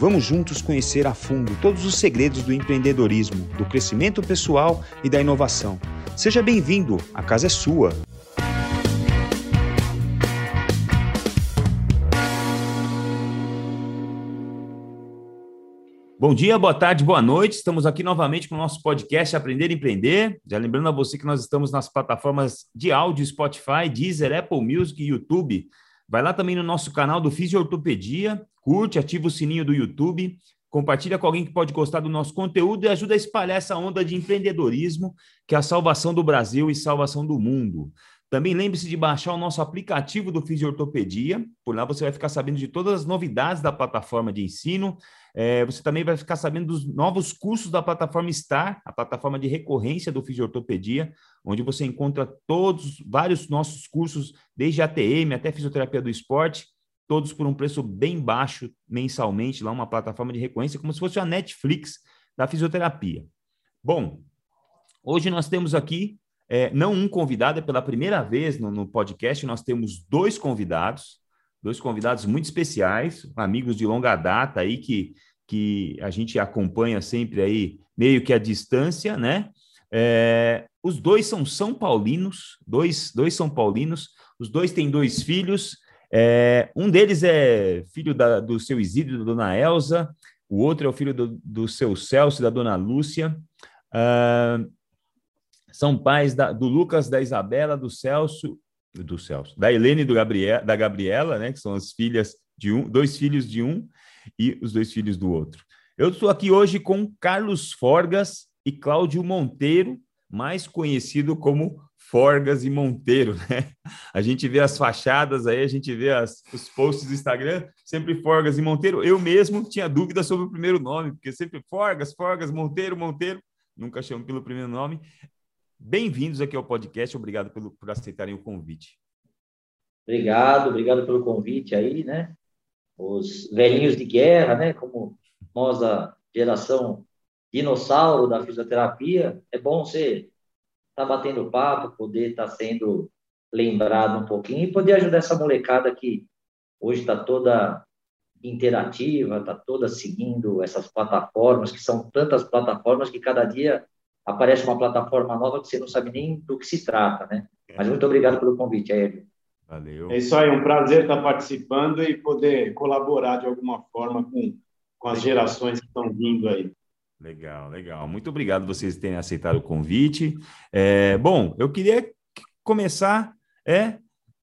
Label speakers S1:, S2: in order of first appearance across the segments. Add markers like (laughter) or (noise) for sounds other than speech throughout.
S1: Vamos juntos conhecer a fundo todos os segredos do empreendedorismo, do crescimento pessoal e da inovação. Seja bem-vindo, a casa é sua. Bom dia, boa tarde, boa noite. Estamos aqui novamente com o nosso podcast Aprender e Empreender. Já lembrando a você que nós estamos nas plataformas de áudio Spotify, Deezer, Apple Music e YouTube. Vai lá também no nosso canal do Fisiortopedia, curte, ativa o sininho do YouTube, compartilha com alguém que pode gostar do nosso conteúdo e ajuda a espalhar essa onda de empreendedorismo, que é a salvação do Brasil e salvação do mundo. Também lembre-se de baixar o nosso aplicativo do Fisiortopedia. Por lá você vai ficar sabendo de todas as novidades da plataforma de ensino. É, você também vai ficar sabendo dos novos cursos da plataforma STAR, a plataforma de recorrência do Fisiortopedia, onde você encontra todos, vários nossos cursos, desde ATM até fisioterapia do esporte, todos por um preço bem baixo mensalmente, lá uma plataforma de recorrência, como se fosse a Netflix da fisioterapia. Bom, hoje nós temos aqui é, não um convidado, é pela primeira vez no, no, podcast, nós temos dois convidados, dois convidados muito especiais, amigos de longa data aí que, que a gente acompanha sempre aí, meio que à distância, né? É, os dois são São Paulinos, dois, dois São Paulinos, os dois têm dois filhos, é, um deles é filho da, do seu Isidro, da dona Elza, o outro é o filho do, do seu Celso, da dona Lúcia. Uh, são pais da, do Lucas, da Isabela, do Celso, do Celso, da Helene e do Gabriel, da Gabriela, né, que são as filhas de um, dois filhos de um e os dois filhos do outro. Eu estou aqui hoje com Carlos Forgas e Cláudio Monteiro, mais conhecido como Forgas e Monteiro, né? A gente vê as fachadas aí, a gente vê as, os posts do Instagram, sempre Forgas e Monteiro. Eu mesmo tinha dúvida sobre o primeiro nome, porque sempre Forgas, Forgas, Monteiro, Monteiro, nunca chamo pelo primeiro nome. Bem-vindos aqui ao podcast, obrigado pelo, por aceitarem o convite.
S2: Obrigado, obrigado pelo convite aí, né? Os velhinhos de guerra, né? Como nós, a geração dinossauro da fisioterapia, é bom você estar tá batendo papo, poder estar tá sendo lembrado um pouquinho e poder ajudar essa molecada que hoje está toda interativa, está toda seguindo essas plataformas, que são tantas plataformas que cada dia aparece uma plataforma nova que você não sabe nem do que se trata, né? Mas muito obrigado pelo convite, Aélio.
S3: Valeu. É isso aí, um prazer estar participando e poder colaborar de alguma forma com, com as gerações que estão vindo aí.
S1: Legal, legal. Muito obrigado vocês terem aceitado o convite. É, bom, eu queria começar é,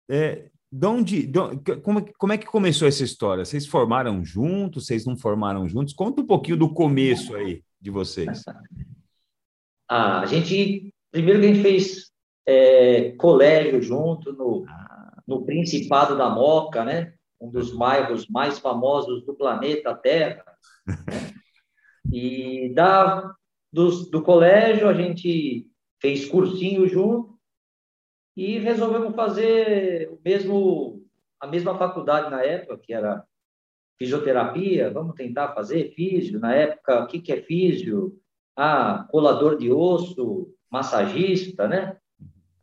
S1: é de onde, de, como, como é que começou essa história? Vocês formaram juntos? Vocês não formaram juntos? Conta um pouquinho do começo aí de vocês. (laughs)
S2: Ah, a gente, primeiro que a gente fez é, colégio junto no, no Principado da Moca, né? Um dos bairros mais famosos do planeta Terra. e da, do, do colégio a gente fez cursinho junto e resolvemos fazer o mesmo a mesma faculdade na época, que era fisioterapia, vamos tentar fazer físio. Na época, o que, que é físio? Ah, colador de osso, massagista, né?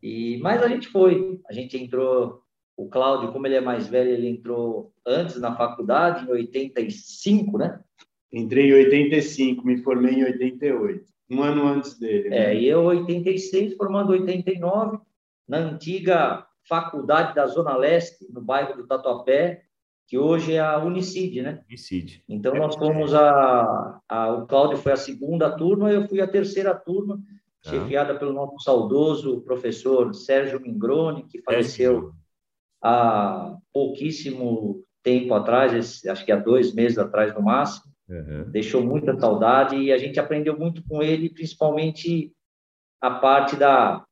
S2: E, mas a gente foi, a gente entrou, o Cláudio, como ele é mais velho, ele entrou antes na faculdade, em 85, né?
S3: Entrei em 85, me formei em 88, um ano antes dele.
S2: Né? É, e eu 86, formando 89, na antiga faculdade da Zona Leste, no bairro do Tatuapé, que hoje é a Unicid, né?
S1: Unicid.
S2: Então, nós fomos a, a, O Cláudio foi a segunda turma, eu fui a terceira turma, ah. chefiada pelo nosso saudoso professor Sérgio Mingrone, que faleceu há pouquíssimo tempo atrás, acho que há dois meses atrás no máximo. Uhum. Deixou muita saudade e a gente aprendeu muito com ele, principalmente a parte da,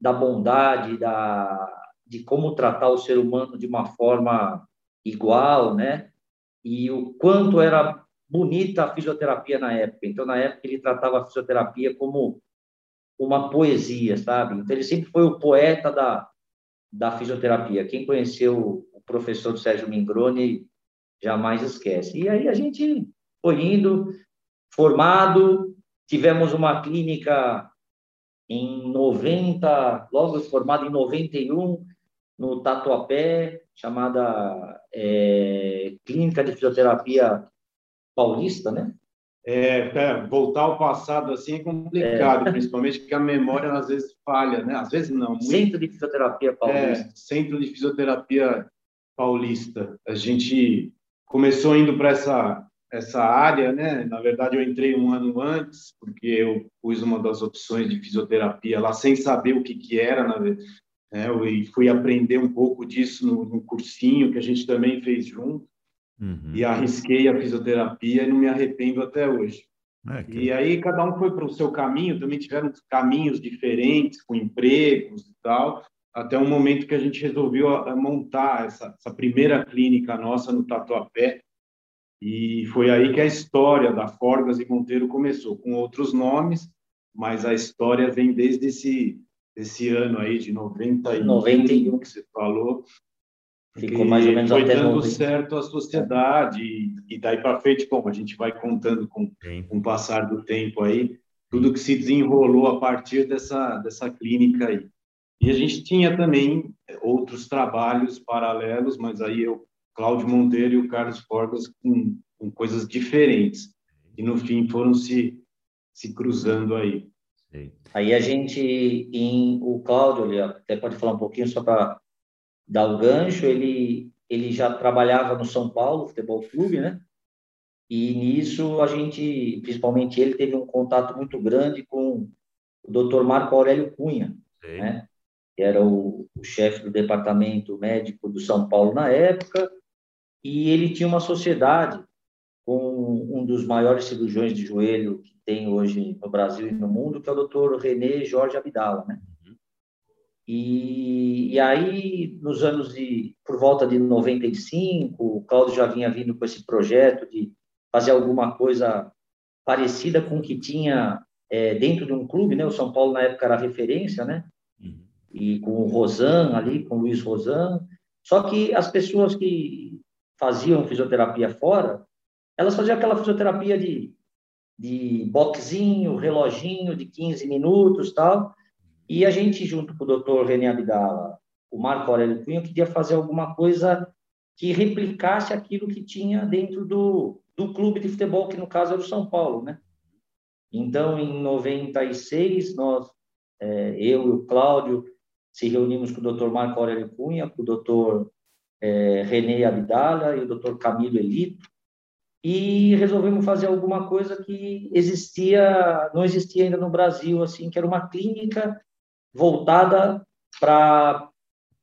S2: da bondade, da, de como tratar o ser humano de uma forma igual, né? E o quanto era bonita a fisioterapia na época. Então, na época, ele tratava a fisioterapia como uma poesia, sabe? Então, ele sempre foi o poeta da, da fisioterapia. Quem conheceu o professor Sérgio Mingroni jamais esquece. E aí a gente foi indo, formado, tivemos uma clínica em 90, logo formado em 91, no Tatuapé, chamada é, Clínica de Fisioterapia Paulista, né?
S3: É, voltar ao passado assim é complicado, é. (laughs) principalmente porque a memória às vezes falha, né? Às vezes não. Muito...
S2: Centro de Fisioterapia Paulista.
S3: É, Centro de Fisioterapia Paulista. A gente começou indo para essa essa área, né? Na verdade, eu entrei um ano antes, porque eu pus uma das opções de fisioterapia lá sem saber o que que era, na. Né? E fui aprender um pouco disso no, no cursinho que a gente também fez junto. Uhum. E arrisquei a fisioterapia e não me arrependo até hoje. É que... E aí cada um foi para o seu caminho, também tiveram caminhos diferentes, com empregos e tal, até um momento que a gente resolveu montar essa, essa primeira clínica nossa no Tatuapé, e foi aí que a história da Forgas e Monteiro começou, com outros nomes, mas a história vem desde esse, esse ano aí de 91, 91. que você falou, Ficou mais ou menos foi dando 90. certo a sociedade e daí para frente, como a gente vai contando com, com o passar do tempo aí, tudo que se desenrolou a partir dessa dessa clínica aí. E a gente tinha também outros trabalhos paralelos, mas aí eu, Cláudio Monteiro e o Carlos Forgas com, com coisas diferentes e no fim foram se se cruzando aí.
S2: Aí a gente, em o Cláudio, até pode falar um pouquinho só para dar o gancho, ele, ele já trabalhava no São Paulo Futebol Clube, né? E nisso a gente, principalmente ele, teve um contato muito grande com o Dr. Marco Aurélio Cunha, Sim. né? Que era o, o chefe do departamento médico do São Paulo na época, e ele tinha uma sociedade com um dos maiores cirurgiões de joelho que tem hoje no Brasil e no mundo, que é o Dr. René Jorge Abdala, né? E, e aí, nos anos de, por volta de 95, o Cláudio já vinha vindo com esse projeto de fazer alguma coisa parecida com o que tinha é, dentro de um clube, né? O São Paulo, na época, era referência, né? Uhum. E com o Rosan ali, com o Luiz Rosan. Só que as pessoas que faziam fisioterapia fora, elas faziam aquela fisioterapia de, de boxinho, reloginho de 15 minutos tal, e a gente, junto com o doutor René Abdala, o Marco Aurélio Cunha, queria fazer alguma coisa que replicasse aquilo que tinha dentro do, do clube de futebol, que no caso era o São Paulo, né? Então, em 96, nós, é, eu e o Cláudio, se reunimos com o doutor Marco Aurélio Cunha, com o doutor é, René Abdala e o doutor Camilo Elito, e resolvemos fazer alguma coisa que existia, não existia ainda no Brasil, assim, que era uma clínica voltada para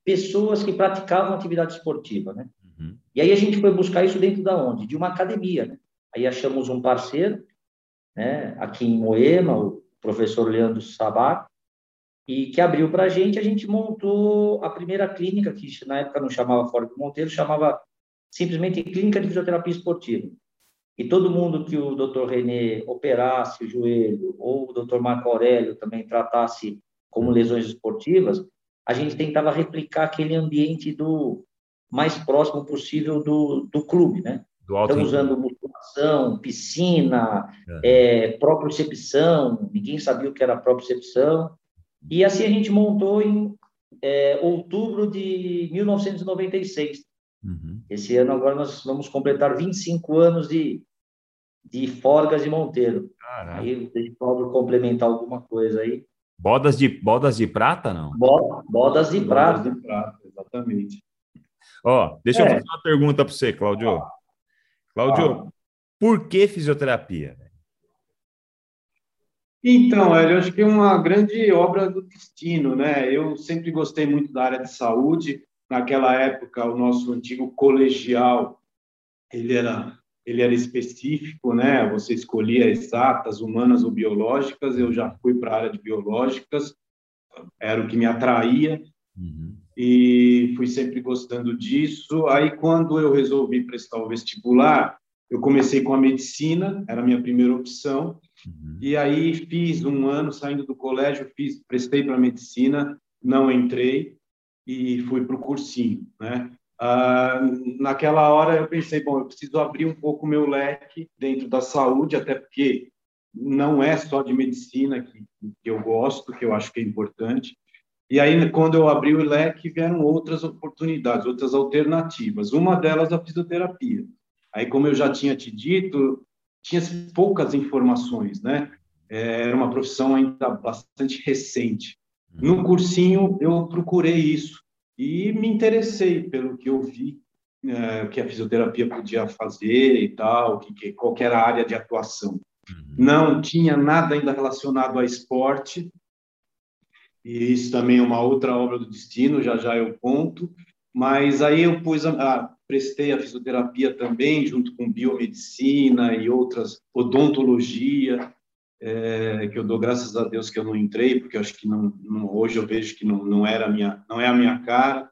S2: pessoas que praticavam atividade esportiva, né? Uhum. E aí a gente foi buscar isso dentro da onde? De uma academia, né? Aí achamos um parceiro, né? Aqui em Moema, o professor Leandro Sabá, e que abriu para a gente. A gente montou a primeira clínica, que na época não chamava do Monteiro, chamava simplesmente Clínica de Fisioterapia Esportiva. E todo mundo que o Dr. René operasse o joelho, ou o Dr. Marco Aurélio também tratasse como lesões esportivas, a gente tentava replicar aquele ambiente do mais próximo possível do, do clube, né? Do então, usando musculação, piscina, é. É, propriocepção, ninguém sabia o que era propriocepção, e assim a gente montou em é, outubro de 1996. Uhum. Esse ano agora nós vamos completar 25 anos de, de Forgas e Monteiro. Caraca. Aí o Paulo complementar alguma coisa aí.
S1: Bodas de, bodas de prata, não?
S2: Bodas de prata. Bodas de prata,
S3: exatamente.
S1: Ó, deixa é. eu fazer uma pergunta para você, Cláudio. Cláudio, ah. por que fisioterapia?
S3: Então, eu acho que é uma grande obra do destino, né? Eu sempre gostei muito da área de saúde. Naquela época, o nosso antigo colegial, ele era ele era específico, né? Você escolhia exatas, humanas ou biológicas. Eu já fui para a área de biológicas, era o que me atraía uhum. e fui sempre gostando disso. Aí, quando eu resolvi prestar o vestibular, eu comecei com a medicina, era a minha primeira opção. Uhum. E aí fiz um ano saindo do colégio, fiz, prestei para medicina, não entrei e fui para o cursinho, né? Ah, naquela hora eu pensei, bom, eu preciso abrir um pouco meu leque dentro da saúde, até porque não é só de medicina que, que eu gosto, que eu acho que é importante. E aí, quando eu abri o leque, vieram outras oportunidades, outras alternativas. Uma delas, a fisioterapia. Aí, como eu já tinha te dito, tinha poucas informações, né? É, era uma profissão ainda bastante recente. No cursinho, eu procurei isso e me interessei pelo que eu vi é, que a fisioterapia podia fazer e tal, que, que qual era a área de atuação. Uhum. Não tinha nada ainda relacionado a esporte, e isso também é uma outra obra do destino, já já eu conto, mas aí eu pus a, prestei a fisioterapia também, junto com biomedicina e outras, odontologia, é, que eu dou graças a Deus que eu não entrei, porque acho que não, não, hoje eu vejo que não, não era a minha, não é a minha cara,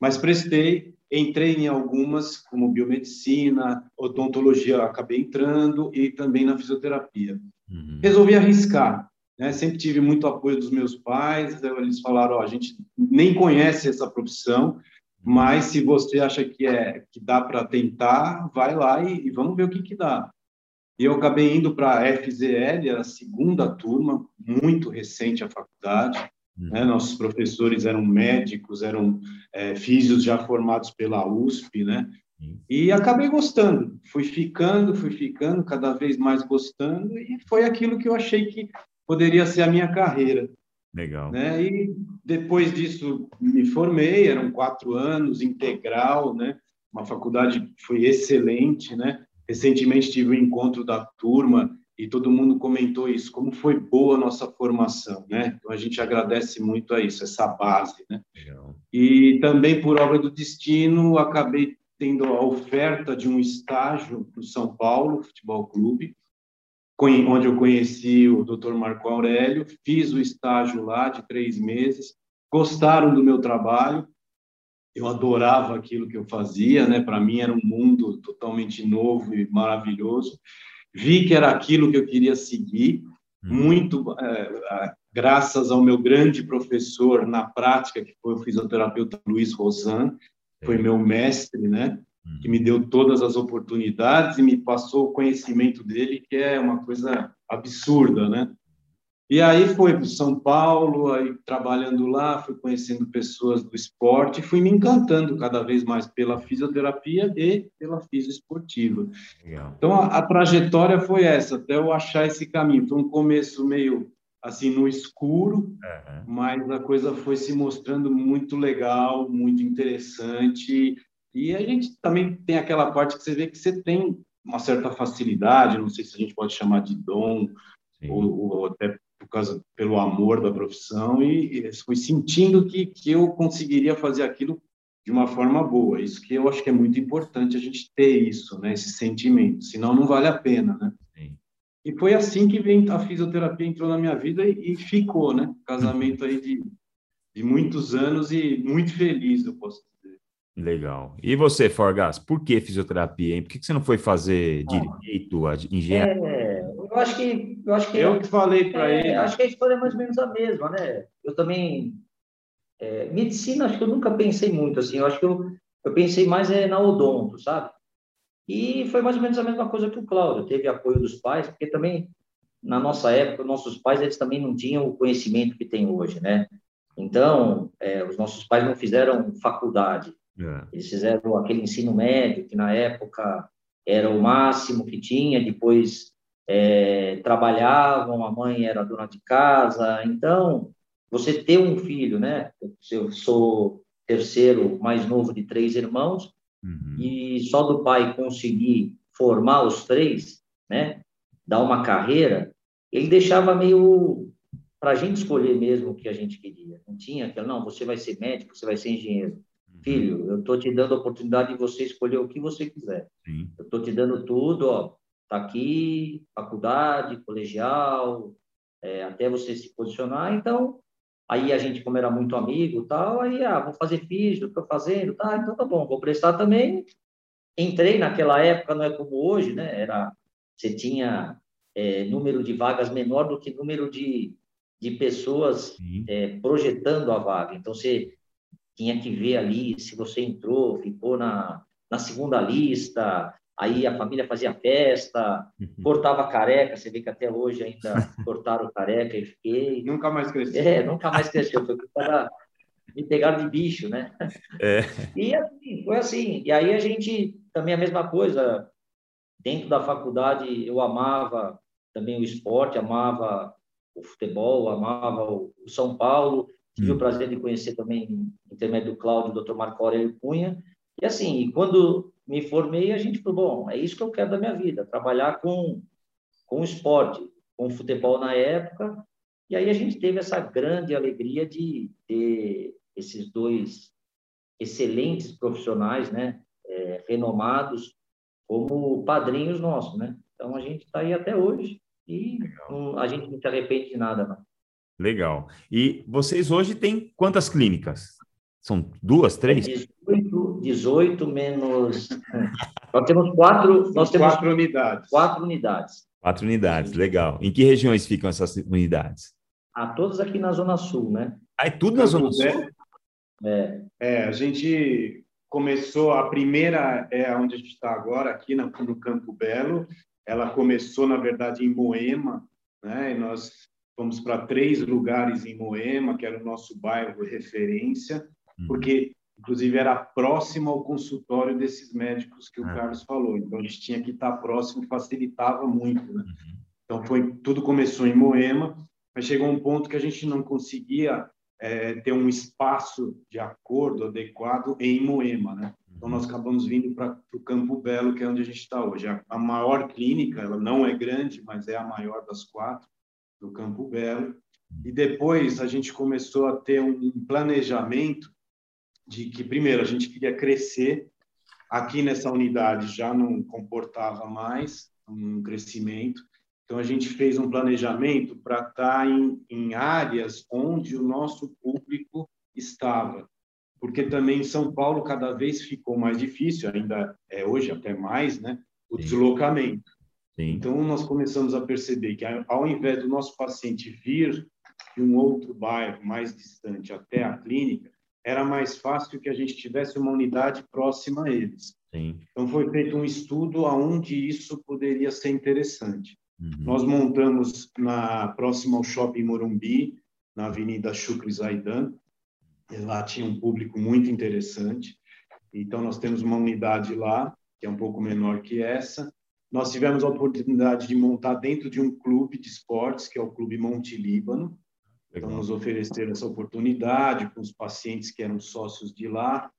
S3: mas prestei, entrei em algumas, como biomedicina, odontologia, acabei entrando e também na fisioterapia. Uhum. Resolvi arriscar, né? Sempre tive muito apoio dos meus pais, eles falaram, oh, a gente nem conhece essa profissão, mas se você acha que é que dá para tentar, vai lá e, e, vamos ver o que que dá. E eu acabei indo para a FZL, a segunda turma, muito recente a faculdade. Uhum. Né? Nossos professores eram médicos, eram é, físicos já formados pela USP, né? Uhum. E acabei gostando. Fui ficando, fui ficando, cada vez mais gostando, e foi aquilo que eu achei que poderia ser a minha carreira.
S1: Legal.
S3: Né? E depois disso me formei, eram quatro anos, integral, né? Uma faculdade foi excelente, né? Recentemente tive um encontro da turma e todo mundo comentou isso, como foi boa a nossa formação, né? Então a gente agradece muito a isso, essa base, né? Legal. E também por obra do destino acabei tendo a oferta de um estágio no São Paulo Futebol Clube, onde eu conheci o Dr. Marco Aurélio, fiz o estágio lá de três meses, gostaram do meu trabalho, eu adorava aquilo que eu fazia, né? Para mim era um mundo totalmente novo e maravilhoso. Vi que era aquilo que eu queria seguir, hum. muito é, graças ao meu grande professor na prática, que foi o fisioterapeuta Luiz Rosan, foi meu mestre, né? Que me deu todas as oportunidades e me passou o conhecimento dele, que é uma coisa absurda, né? E aí foi para São Paulo, aí trabalhando lá, fui conhecendo pessoas do esporte, fui me encantando cada vez mais pela fisioterapia e pela fisioesportiva. Legal. Então a, a, trajetória foi essa, até eu achar esse caminho. Foi um começo meio assim no escuro, uhum. mas a coisa foi se mostrando muito legal, muito interessante. E a gente também tem aquela parte que você vê que você tem uma certa facilidade, não sei se a gente pode chamar de dom ou, ou, até por causa pelo amor da profissão e, e fui sentindo que, que eu conseguiria fazer aquilo de uma forma boa. Isso que eu acho que é muito importante a gente ter isso, né, esse sentimento, senão não vale a pena, né? Sim. E foi assim que vem a fisioterapia entrou na minha vida e, e ficou, né? Casamento aí de, de muitos anos e muito feliz, eu posso dizer.
S1: Legal. E você, Forgas, por que fisioterapia, hein? Por que você não foi fazer ah, direito, engenharia?
S2: É, eu acho que eu acho que
S3: eu que falei para é, ele.
S2: Acho que a história é mais ou menos a mesma, né? Eu também é, medicina, acho que eu nunca pensei muito assim. Eu acho que eu, eu pensei mais é, na odonto, sabe? E foi mais ou menos a mesma coisa que o Cláudio. Teve apoio dos pais, porque também na nossa época, nossos pais eles também não tinham o conhecimento que tem hoje, né? Então, é, os nossos pais não fizeram faculdade. É. Eles fizeram aquele ensino médio, que na época era o máximo que tinha, depois é, trabalhavam, a mãe era dona de casa. Então, você ter um filho, né? Eu sou terceiro mais novo de três irmãos, uhum. e só do pai conseguir formar os três, né? Dar uma carreira, ele deixava meio para a gente escolher mesmo o que a gente queria. Não tinha aquela, não, você vai ser médico, você vai ser engenheiro. Uhum. Filho, eu estou te dando a oportunidade de você escolher o que você quiser. Sim. Eu estou te dando tudo, ó, tá aqui, faculdade, colegial, é, até você se posicionar. Então, aí a gente, como era muito amigo tal, aí, ah, vou fazer físico, estou fazendo, tá, então tá bom, vou prestar também. Entrei naquela época, não é como hoje, né? Era, você tinha é, número de vagas menor do que número de, de pessoas é, projetando a vaga. Então, você tinha que ver ali se você entrou, ficou na, na segunda lista, aí a família fazia festa, uhum. cortava careca, você vê que até hoje ainda (laughs) cortaram careca e fiquei...
S3: Nunca mais cresceu.
S2: É, nunca mais cresceu, foi para me pegaram de bicho, né? É. E assim, foi assim, e aí a gente, também a mesma coisa, dentro da faculdade eu amava também o esporte, amava o futebol, amava o São Paulo, tive hum. o prazer de conhecer também, intermédio do Cláudio, o Dr. Marco Aurélio Cunha, e assim, quando me formei, a gente falou, bom, é isso que eu quero da minha vida, trabalhar com, com esporte, com futebol na época, e aí a gente teve essa grande alegria de ter esses dois excelentes profissionais, né, é, renomados, como padrinhos nossos, né? Então a gente está aí até hoje e não, a gente não se arrepende de nada, não.
S1: Legal. E vocês hoje têm quantas clínicas? São duas, três?
S2: 18, 18 menos. nós temos quatro. Nós temos
S3: quatro unidades.
S2: Quatro unidades.
S1: Quatro unidades, legal. Em que regiões ficam essas unidades?
S2: Ah, todas aqui na Zona Sul, né?
S1: Ah, é tudo na Zona Sul?
S3: É. é, a gente começou, a primeira é onde a gente está agora, aqui no, no Campo Belo. Ela começou, na verdade, em Moema, né? E nós fomos para três lugares em Moema, que era o nosso bairro referência, uhum. porque inclusive era próximo ao consultório desses médicos que o ah. Carlos falou. Então a gente tinha que estar próximo, facilitava muito, né? Uhum. Então foi tudo começou em Moema, mas chegou um ponto que a gente não conseguia é, ter um espaço de acordo adequado em Moema, né? Então nós acabamos vindo para o Campo Belo, que é onde a gente está hoje. A, a, maior clínica, ela não é grande, mas é a maior das quatro do Campo Belo. E depois a gente começou a ter um planejamento de que primeiro a gente queria crescer. Aqui nessa unidade já não comportava mais um crescimento. Então, a gente fez um planejamento para estar tá em, em áreas onde o nosso público estava, porque também em São Paulo cada vez ficou mais difícil, ainda é hoje até mais, né, o Sim. deslocamento. Sim. Então nós começamos a perceber que ao invés do nosso paciente vir de um outro bairro mais distante até a clínica, era mais fácil que a gente tivesse uma unidade próxima a eles. Sim. Então foi feito um estudo aonde isso poderia ser interessante. Uhum. Nós montamos na próxima ao Shopping Morumbi, na Avenida Shukri Zaidan. Lá tinha um público muito interessante. Então, nós temos uma unidade lá, que é um pouco menor que essa. Nós tivemos a oportunidade de montar dentro de um clube de esportes, que é o Clube Monte Líbano. Então, nos ofereceram essa oportunidade com os pacientes que eram sócios de lá,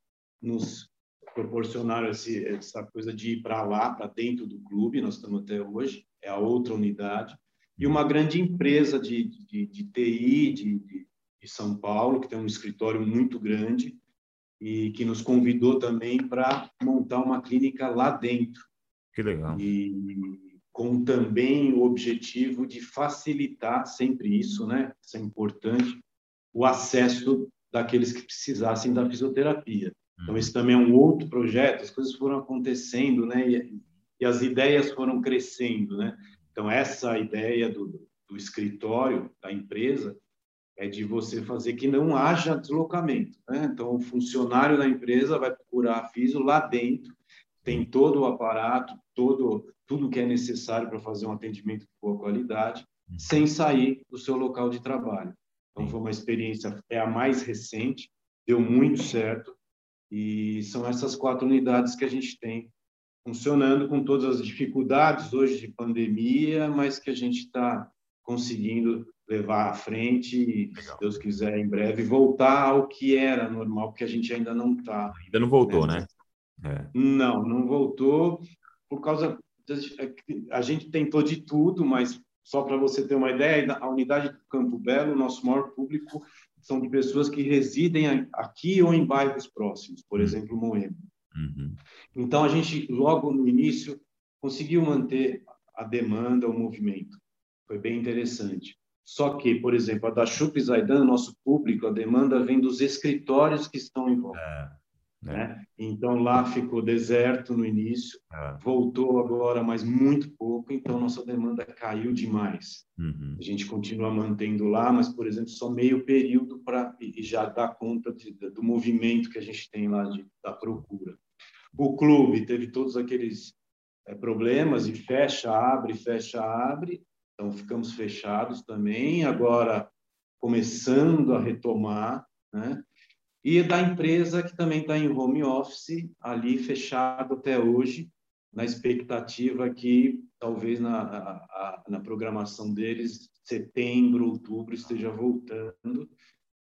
S3: nos proporcionaram esse, essa coisa de ir para lá, para dentro do clube, nós estamos até hoje é a outra unidade, e uma grande empresa de, de, de TI de, de, de São Paulo, que tem um escritório muito grande, e que nos convidou também para montar uma clínica lá dentro.
S1: Que legal.
S3: E com também o objetivo de facilitar sempre isso, né? Isso é importante, o acesso daqueles que precisassem da fisioterapia. Então, esse também é um outro projeto, as coisas foram acontecendo, né? E, e as ideias foram crescendo, né? Então essa ideia do, do escritório da empresa é de você fazer que não haja deslocamento, né? Então o funcionário da empresa vai procurar a FISO lá dentro, tem todo o aparato, todo tudo que é necessário para fazer um atendimento de boa qualidade, sem sair do seu local de trabalho. Então foi uma experiência é a mais recente, deu muito certo e são essas quatro unidades que a gente tem funcionando com todas as dificuldades hoje de pandemia, mas que a gente está conseguindo levar à frente e, Legal. se Deus quiser, em breve voltar ao que era normal, porque a gente ainda não está.
S1: Ainda não voltou, né?
S3: né? É. Não, não voltou por causa a gente tentou de tudo, mas só para você ter uma ideia, a unidade do Campo Belo, nosso maior público são de pessoas que residem aqui ou em bairros próximos, por hum. exemplo, Moema. Uhum. Então, a gente, logo no início, conseguiu manter a demanda, o movimento. Foi bem interessante. Só que, por exemplo, a da Chup Zaidan, nosso público, a demanda vem dos escritórios que estão em volta. É. É. Né? Então lá ficou deserto no início, é. voltou agora, mas muito pouco, então nossa demanda caiu demais. Uhum. A gente continua mantendo lá, mas, por exemplo, só meio período para e já dá conta de, do movimento que a gente tem lá de, da procura. O clube teve todos aqueles é, problemas e fecha, abre, fecha, abre, então ficamos fechados também. Agora começando a retomar, né? E da empresa que também está em home office, ali fechado até hoje, na expectativa que talvez na, a, na programação deles, setembro, outubro, esteja voltando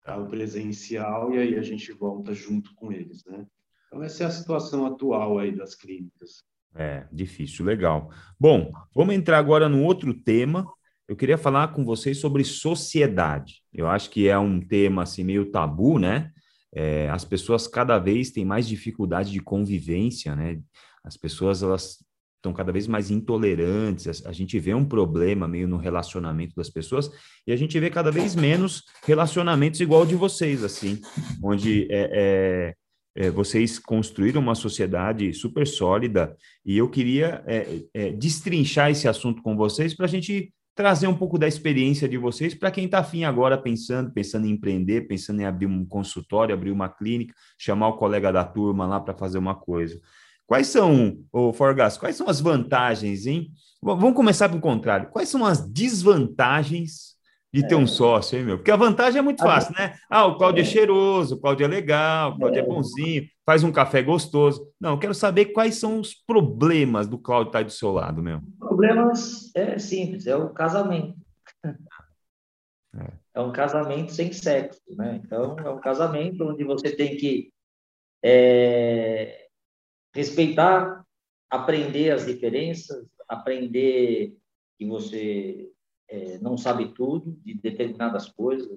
S3: ao presencial e aí a gente volta junto com eles, né? Então essa é a situação atual aí das clínicas.
S1: É, difícil, legal. Bom, vamos entrar agora no outro tema. Eu queria falar com vocês sobre sociedade. Eu acho que é um tema assim meio tabu, né? É, as pessoas cada vez têm mais dificuldade de convivência, né? As pessoas elas estão cada vez mais intolerantes. A, gente vê um problema meio no relacionamento das pessoas e a gente vê cada vez menos relacionamentos igual de vocês, assim, onde é, é, é vocês construíram uma sociedade super sólida e eu queria é, é, destrinchar esse assunto com vocês para a gente trazer um pouco da experiência de vocês para quem está afim agora pensando, pensando em empreender, pensando em abrir um consultório, abrir uma clínica, chamar o colega da turma lá para fazer uma coisa. Quais são, ô Forgas, quais são as vantagens, hein? Vamos começar pelo contrário. Quais são as desvantagens de ter um é. sócio, hein, meu? Porque a vantagem é muito fácil, né? Ah, o Cláudio é, é cheiroso, o Cláudio é legal, o Cláudio é. é bonzinho, faz um café gostoso. Não, eu quero saber quais são os problemas do Cláudio estar tá do seu lado, meu.
S2: Problemas é simples, é o casamento. É. é um casamento sem sexo, né? Então, é um casamento onde você tem que é, respeitar, aprender as diferenças, aprender que você é, não sabe tudo de determinadas coisas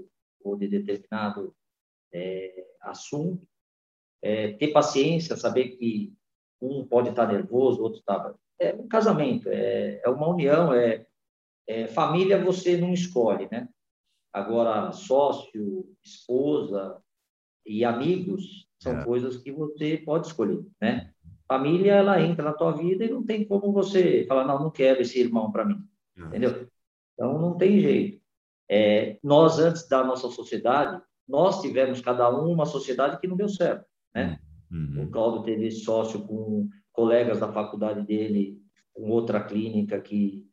S2: ou de determinado é, assunto, é, ter paciência, saber que um pode estar nervoso, outro está. É um casamento, é, é uma união, é, é, família você não escolhe, né? Agora, sócio, esposa e amigos são é. coisas que você pode escolher, né? Família, ela entra na tua vida e não tem como você falar, não, não quero esse irmão para mim, entendeu? Então, não tem jeito. É, nós, antes da nossa sociedade, nós tivemos cada um uma sociedade que não deu certo, né? Uhum. O Claudio teve sócio com colegas da faculdade dele, com outra clínica que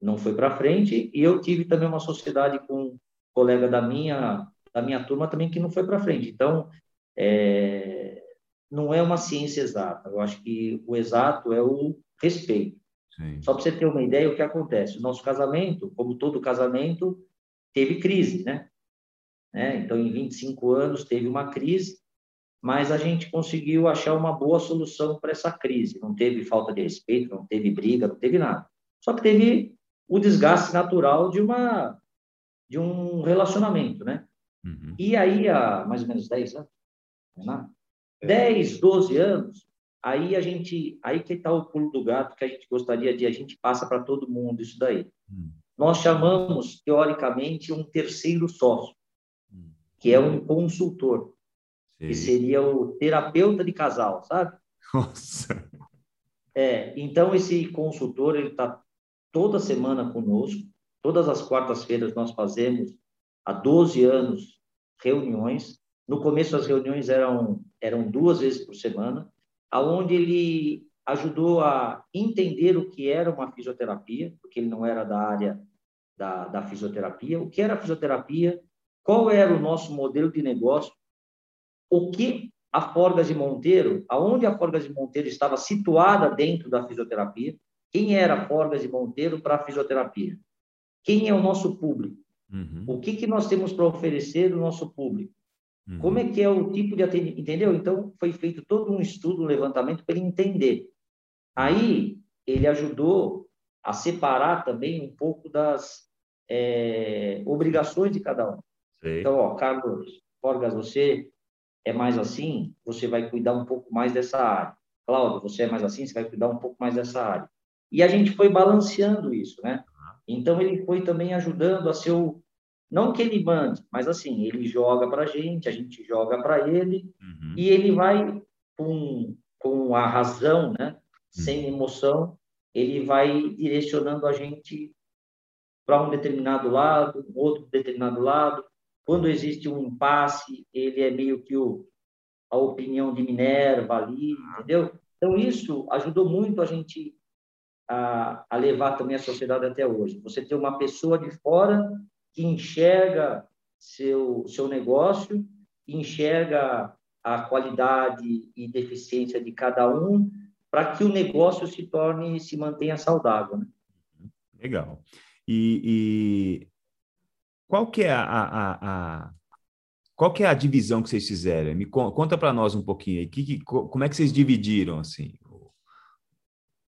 S2: não foi para frente, e eu tive também uma sociedade com um colega da minha da minha turma também que não foi para frente. Então, é, não é uma ciência exata. Eu acho que o exato é o respeito. Sim. Só para você ter uma ideia, o que acontece? O nosso casamento, como todo casamento, teve crise, né? né? Então, em 25 anos, teve uma crise, mas a gente conseguiu achar uma boa solução para essa crise. Não teve falta de respeito, não teve briga, não teve nada. Só que teve o desgaste natural de uma de um relacionamento, né? Uhum. E aí, há mais ou menos 10 anos, né? 10, 12 anos, Aí a gente, aí que está o pulo do gato que a gente gostaria de, a gente passa para todo mundo isso daí. Hum. Nós chamamos, teoricamente, um terceiro sócio, hum. que é um consultor, Sim. que seria o terapeuta de casal, sabe? Nossa! É, então esse consultor, ele está toda semana conosco, todas as quartas-feiras nós fazemos, há 12 anos, reuniões. No começo as reuniões eram, eram duas vezes por semana, aonde ele ajudou a entender o que era uma fisioterapia, porque ele não era da área da, da fisioterapia, o que era fisioterapia, qual era o nosso modelo de negócio, o que a Forgas de Monteiro, aonde a Forgas de Monteiro estava situada dentro da fisioterapia, quem era a Forgas de Monteiro para a fisioterapia, quem é o nosso público, uhum. o que, que nós temos para oferecer ao nosso público, Uhum. Como é que é o tipo de atendimento? Entendeu? Então, foi feito todo um estudo, um levantamento para ele entender. Aí, ele ajudou a separar também um pouco das é, obrigações de cada um. Então, ó, Carlos Forgas, você é mais assim, você vai cuidar um pouco mais dessa área. Cláudio, você é mais assim, você vai cuidar um pouco mais dessa área. E a gente foi balanceando isso, né? Então, ele foi também ajudando a ser o, não que ele mande, mas assim, ele joga para a gente, a gente joga para ele, uhum. e ele vai com, com a razão, né? sem hum. emoção, ele vai direcionando a gente para um determinado lado, outro determinado lado. Quando existe um impasse, ele é meio que o, a opinião de Minerva ali, entendeu? Então, isso ajudou muito a gente a, a levar também a sociedade até hoje. Você ter uma pessoa de fora que enxerga seu, seu negócio, enxerga a qualidade e deficiência de cada um, para que o negócio se torne, se mantenha saudável. Né?
S1: Legal. E, e, qual que é a, a, a, qual que é a divisão que vocês fizeram? Me conta para nós um pouquinho aí. Que, que, como é que vocês dividiram assim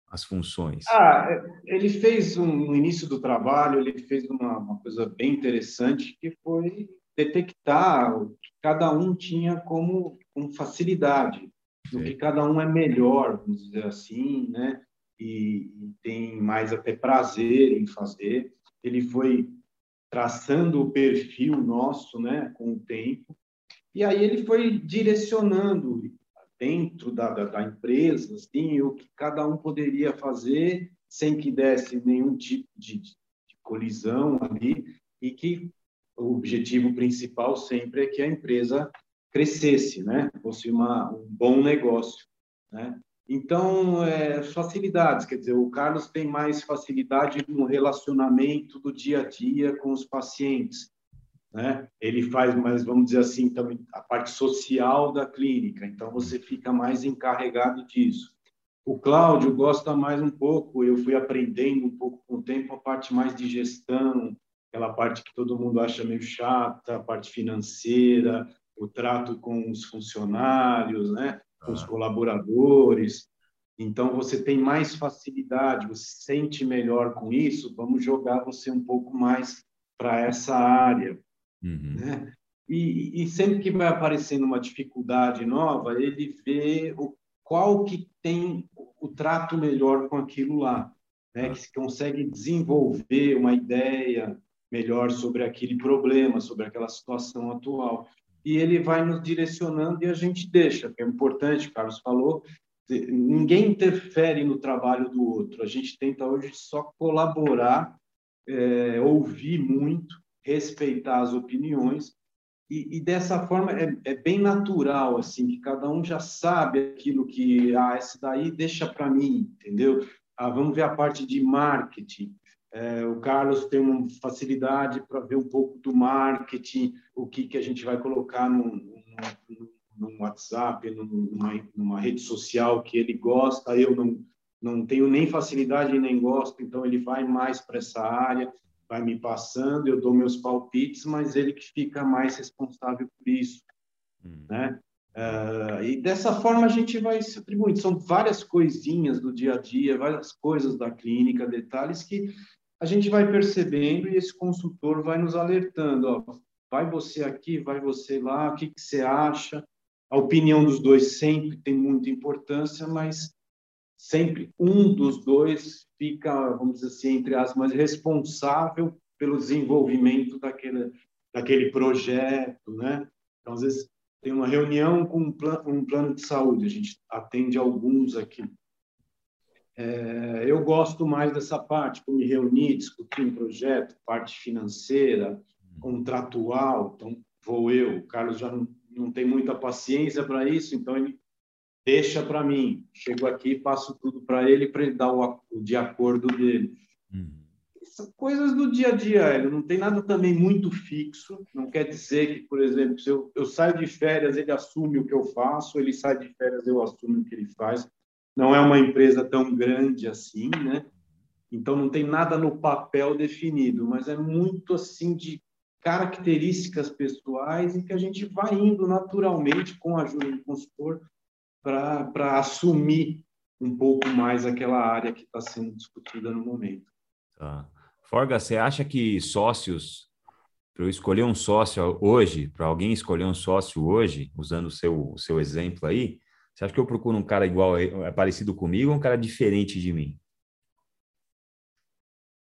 S1: as funções?
S3: Ah, ele fez um, no início do trabalho ele fez uma, uma coisa bem interessante que foi detectar o que cada um tinha como, como facilidade, o que cada um é melhor, vamos dizer assim, né? e, e tem mais até prazer em fazer. Ele foi traçando o perfil nosso, né, com o tempo, e aí ele foi direcionando dentro da, da, da, empresa, assim, o que cada um poderia fazer sem que desse nenhum tipo de, de, colisão ali, e que o objetivo principal sempre é que a empresa crescesse, né, fosse uma, um bom negócio, né. Então, é, facilidades, quer dizer, o Carlos tem mais facilidade no relacionamento do dia a dia com os pacientes. Né? Ele faz mais, vamos dizer assim, também a parte social da clínica, então você fica mais encarregado disso. O Cláudio gosta mais um pouco, eu fui aprendendo um pouco com o tempo a parte mais de gestão, aquela parte que todo mundo acha meio chata, a parte financeira, o trato com os funcionários, né? com os colaboradores. Então, você tem mais facilidade, você se sente melhor com isso, vamos jogar você um pouco mais para essa área. Uhum. Né? E, e, sempre que vai aparecendo uma dificuldade nova, ele vê o, qual que tem o trato melhor com aquilo lá, né? que se consegue desenvolver uma ideia melhor sobre aquele problema, sobre aquela situação atual e ele vai nos direcionando e a gente deixa, que é importante, Carlos falou, ninguém interfere no trabalho do outro, a gente tenta hoje só colaborar, é, ouvir muito, respeitar as opiniões, e, e dessa forma é, é, bem natural, assim, que cada um já sabe aquilo que, ah, esse daí deixa para mim, entendeu? Ah, vamos ver a parte de marketing, é, o Carlos tem uma facilidade para ver um pouco do marketing, o que, que a gente vai colocar no, WhatsApp, numa, numa, rede social que ele gosta. Eu não, não tenho nem facilidade nem gosto, então ele vai mais para essa área, vai me passando, eu dou meus palpites, mas ele que fica mais responsável por isso. Hum. Né? Uh, e dessa forma a gente vai se atribuindo. São várias coisinhas do dia a dia, várias coisas da clínica, detalhes que a gente vai percebendo e esse consultor vai nos alertando, ó, vai você aqui, vai você lá, o que, que você acha? A opinião dos dois sempre tem muita importância, mas sempre um dos dois fica, vamos dizer assim, entre aspas, responsável pelo desenvolvimento daquele, daquele projeto, né? Então, às vezes, tem uma reunião com um plano, um plano de saúde, a gente atende alguns aqui é, eu gosto mais dessa parte, como me reunir, discutir um projeto, parte financeira, contratual. Então, vou eu. O Carlos já não, não tem muita paciência para isso, então ele deixa para mim. Chego aqui, passo tudo para ele, para ele dar o, de acordo dele. Uhum. São coisas do dia a dia, ele não tem nada também muito fixo. Não quer dizer que, por exemplo, se eu, eu saio de férias, ele assume o que eu faço, ele sai de férias, eu assumo o que ele faz não é uma empresa tão grande assim, né? Então não tem nada no papel definido, mas é muito assim de características pessoais e que a gente vai indo naturalmente com a ajuda do consultor para assumir um pouco mais aquela área que está sendo discutida no momento.
S1: Tá. Forga, você acha que sócios, para eu escolher um sócio hoje, para alguém escolher um sócio hoje, usando o seu, o seu exemplo aí, você acha que eu procuro um cara igual, é parecido comigo ou um cara diferente de mim?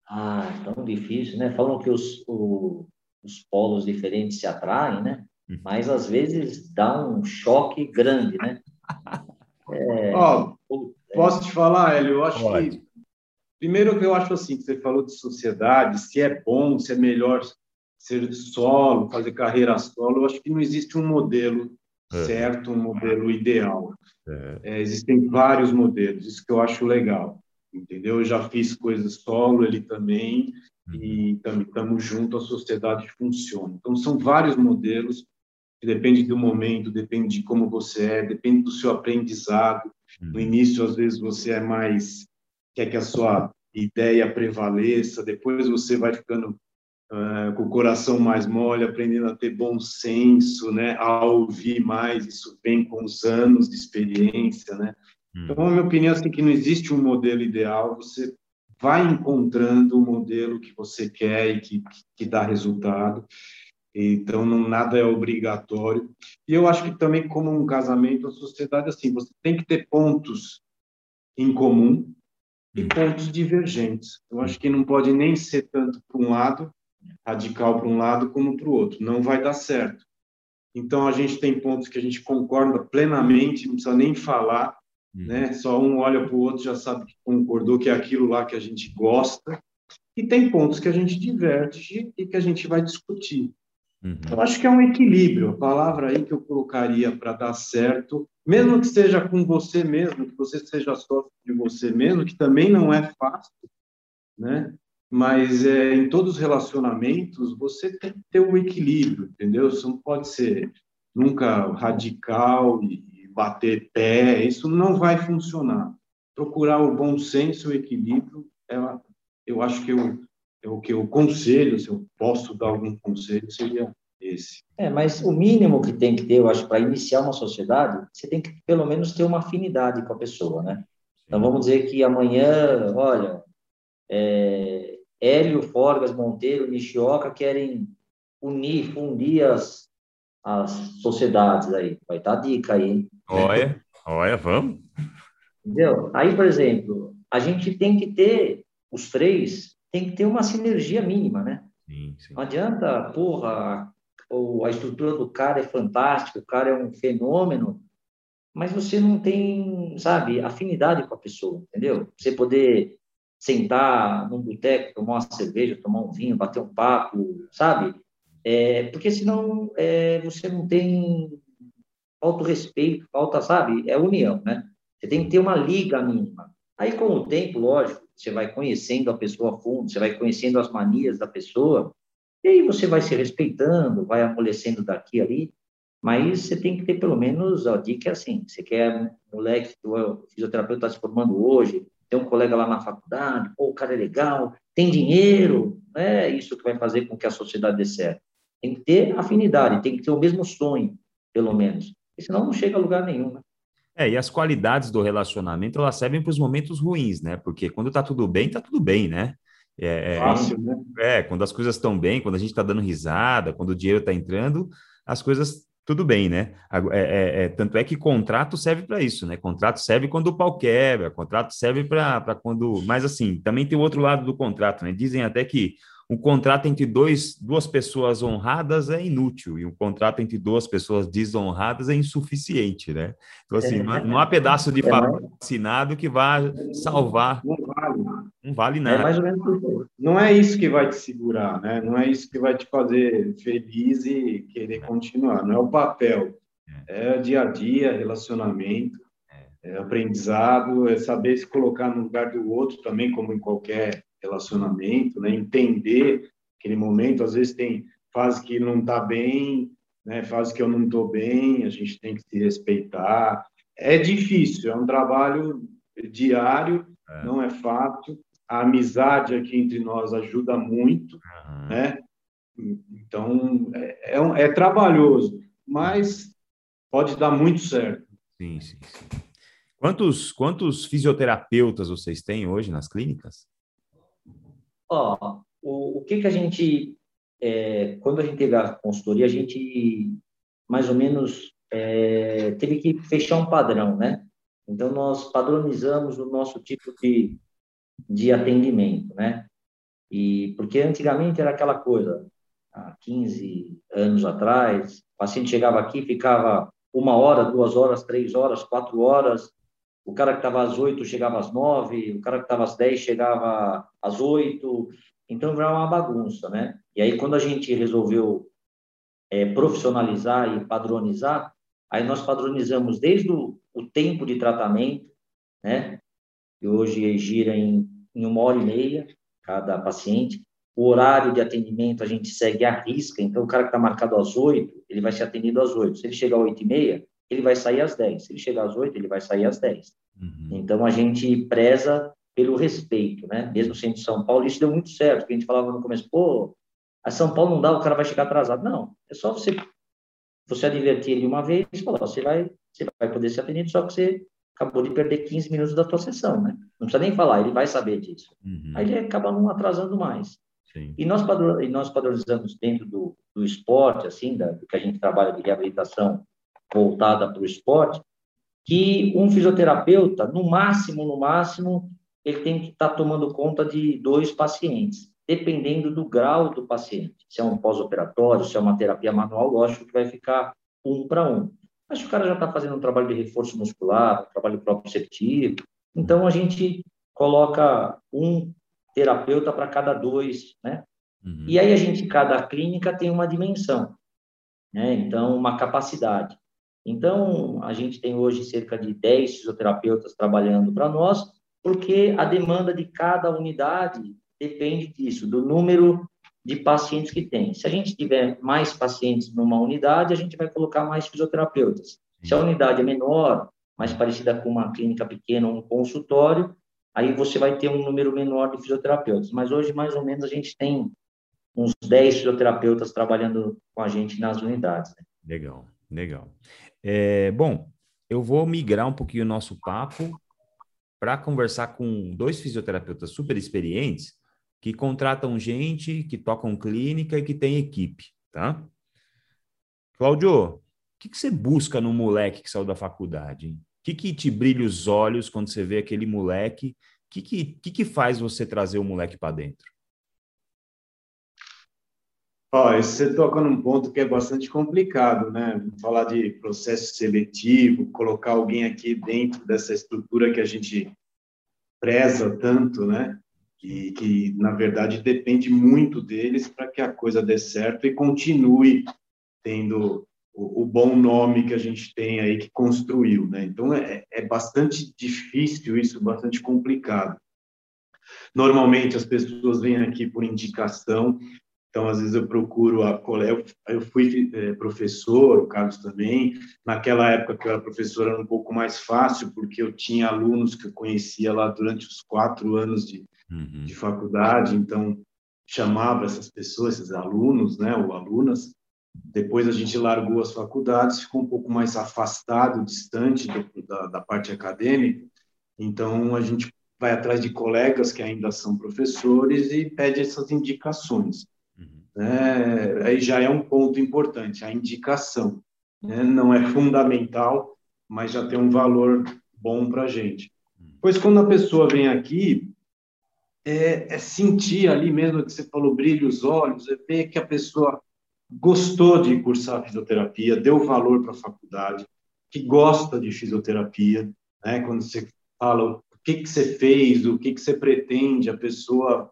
S2: Ah, tão difícil, né? Falam que os, o, os polos diferentes se atraem, né? Uhum. Mas às vezes dá um choque grande, né?
S3: É... Ó, posso te falar, Hélio? Eu acho Pode. que. Primeiro que eu acho assim, que você falou de sociedade, se é bom, se é melhor ser solo, fazer carreira solo, eu acho que não existe um modelo é. certo, um modelo ideal. É. É, existem vários modelos, isso que eu acho legal, entendeu? Eu já fiz coisas solo, ele também, e também estamos juntos, a sociedade funciona. Então, são vários modelos, depende do momento, depende de como você é, depende do seu aprendizado. No uhum. início, às vezes, você é mais quer que a sua ideia prevaleça, depois você vai ficando uh, com o coração mais mole, aprendendo a ter bom senso, né, a ouvir mais, isso vem com os anos de experiência, né? Então, a minha opinião é assim, que não existe um modelo ideal, você vai encontrando o modelo que você quer e que, que dá resultado. Então, não, nada é obrigatório. E eu acho que também, como um casamento, a sociedade, assim, você tem que ter pontos em comum e pontos divergentes. Eu acho que não pode nem ser tanto para um lado, radical para um lado, como para o outro. Não vai dar certo. Então, a gente tem pontos que a gente concorda plenamente, não precisa nem falar, Uhum. né? Só um olha para o outro já sabe que concordou que é aquilo lá que a gente gosta. E tem pontos que a gente diverge e que a gente vai discutir. Uhum. Eu acho que é um equilíbrio. A palavra aí que eu colocaria para dar certo, mesmo que seja com você mesmo, que você seja sócio de você mesmo, que também não é fácil, né? Mas é, em todos os relacionamentos você tem que ter um equilíbrio, entendeu? Você não pode ser nunca radical e, bater pé, isso não vai funcionar. Procurar o bom senso, o equilíbrio, é, eu acho que eu, o que eu conselho, se eu posso dar algum conselho, seria esse.
S2: É, mas o mínimo que tem que ter, eu acho, para iniciar uma sociedade, você tem que pelo menos ter uma afinidade com a pessoa, né? Então vamos dizer que amanhã, olha, é, Hélio, Forgas, Monteiro, Nishioca querem unir, fundir as, as sociedades aí. Vai estar tá a dica aí, hein?
S1: Olha, olha, vamos.
S2: Entendeu? Aí, por exemplo, a gente tem que ter, os três, tem que ter uma sinergia mínima, né? Sim, sim. Não adianta, porra, ou a estrutura do cara é fantástica, o cara é um fenômeno, mas você não tem, sabe, afinidade com a pessoa, entendeu? Você poder sentar num boteco, tomar uma cerveja, tomar um vinho, bater um papo, sabe? É, porque senão é, você não tem falta respeito, falta, sabe, é união, né? Você tem que ter uma liga mínima. Aí, com o tempo, lógico, você vai conhecendo a pessoa a fundo, você vai conhecendo as manias da pessoa, e aí você vai se respeitando, vai amolecendo daqui ali, mas você tem que ter pelo menos, a dica é assim, você quer moleque, o fisioterapeuta está se formando hoje, tem um colega lá na faculdade, pô, o cara é legal, tem dinheiro, é isso que vai fazer com que a sociedade dê certo. Tem que ter afinidade, tem que ter o mesmo sonho, pelo menos senão não chega a lugar nenhum, né?
S1: É, e as qualidades do relacionamento, elas servem para os momentos ruins, né? Porque quando tá tudo bem, tá tudo bem, né? É, é Fácil, né? É, quando as coisas estão bem, quando a gente está dando risada, quando o dinheiro está entrando, as coisas tudo bem, né? É, é, é, tanto é que contrato serve para isso, né? Contrato serve quando o pau quebra, contrato serve para quando. Mas assim, também tem o outro lado do contrato, né? Dizem até que um contrato entre dois, duas pessoas honradas é inútil e um contrato entre duas pessoas desonradas é insuficiente, né? Então, assim, é, não, há pedaço de é papel assinado que vá salvar. Não vale. Não vale é nada.
S3: É menos Não é isso que vai te segurar, né? Não é isso que vai te fazer feliz e querer continuar. Não é o papel. É, é dia a dia, relacionamento, é aprendizado, é saber se colocar no lugar do outro também, como em qualquer relacionamento, né? Entender aquele momento, às vezes tem fase que não está bem, né? Fase que eu não estou bem, a gente tem que se respeitar. É difícil, é um trabalho diário, é. não é fácil. A amizade aqui entre nós ajuda muito, uhum. né? Então é, é, é trabalhoso, mas pode dar muito certo.
S1: Sim, sim, sim. Quantos, quantos fisioterapeutas vocês têm hoje nas clínicas?
S2: Ó, o, o que que a gente, é, quando a gente teve a consultoria, a gente mais ou menos é, teve que fechar um padrão, né? Então, nós padronizamos o nosso tipo de, de atendimento, né? E porque antigamente era aquela coisa, há 15 anos atrás, o paciente chegava aqui, ficava uma hora, duas horas, três horas, quatro horas, o cara que estava às 8 chegava às 9, o cara que estava às 10 chegava às 8, então virava uma bagunça, né? E aí, quando a gente resolveu é, profissionalizar e padronizar, aí nós padronizamos desde o, o tempo de tratamento, né? Que hoje gira em, em uma hora e meia cada paciente. O horário de atendimento a gente segue à risca, então o cara que está marcado às 8, ele vai ser atendido às 8. Se ele chegar às 8 e meia, ele vai sair às 10. Se ele chegar às 8, ele vai sair às 10. Uhum. Então, a gente preza pelo respeito, né? Mesmo sendo São Paulo, isso deu muito certo, porque a gente falava no começo, pô, a São Paulo não dá, o cara vai chegar atrasado. Não, é só você você advertir ele uma vez e falar, você vai, você vai poder ser atendido, só que você acabou de perder 15 minutos da tua sessão, né? Não precisa nem falar, ele vai saber disso. Uhum. Aí ele acaba não atrasando mais. Sim. E e nós padronizamos dentro do, do esporte, assim, da, do que a gente trabalha de reabilitação voltada para o esporte, que um fisioterapeuta, no máximo, no máximo, ele tem que estar tá tomando conta de dois pacientes, dependendo do grau do paciente. Se é um pós-operatório, se é uma terapia manual, lógico que vai ficar um para um. Mas o cara já está fazendo um trabalho de reforço muscular, um trabalho proprioceptivo, então a gente coloca um terapeuta para cada dois, né? Uhum. E aí a gente, cada clínica tem uma dimensão, né? Então, uma capacidade. Então, a gente tem hoje cerca de 10 fisioterapeutas trabalhando para nós, porque a demanda de cada unidade depende disso, do número de pacientes que tem. Se a gente tiver mais pacientes numa unidade, a gente vai colocar mais fisioterapeutas. Se a unidade é menor, mais parecida com uma clínica pequena ou um consultório, aí você vai ter um número menor de fisioterapeutas. Mas hoje, mais ou menos, a gente tem uns 10 fisioterapeutas trabalhando com a gente nas unidades. Né?
S1: Legal, legal. É, bom, eu vou migrar um pouquinho o nosso papo para conversar com dois fisioterapeutas super experientes que contratam gente, que tocam clínica e que tem equipe, tá? Cláudio, o que, que você busca no moleque que saiu da faculdade? O que, que te brilha os olhos quando você vê aquele moleque? O que, que, que, que faz você trazer o moleque para dentro?
S3: Ó, você toca num ponto que é bastante complicado, né? Falar de processo seletivo, colocar alguém aqui dentro dessa estrutura que a gente preza tanto, né? E que, na verdade, depende muito deles para que a coisa dê certo e continue tendo o, o, bom nome que a gente tem aí que construiu, né? Então, é, é bastante difícil isso, bastante complicado. Normalmente as pessoas vêm aqui por indicação, então, às vezes eu procuro a colega. Eu fui é, professor, o Carlos também. Naquela época que eu era professor era um pouco mais fácil, porque eu tinha alunos que eu conhecia lá durante os quatro anos de, uhum. de faculdade. Então, chamava essas pessoas, esses alunos, né, ou alunas. Depois a gente largou as faculdades, ficou um pouco mais afastado, distante do, da, da parte acadêmica. Então, a gente vai atrás de colegas que ainda são professores e pede essas indicações né, aí já é um ponto importante, a indicação. Né, não é fundamental, mas já tem um valor bom para a gente. Pois quando a pessoa vem aqui, é, é, sentir ali mesmo que você falou, brilha os olhos, é ver que a pessoa gostou de cursar fisioterapia, deu valor para a faculdade, que gosta de fisioterapia, né? Quando você fala o que, que você fez, o que, que você pretende, a pessoa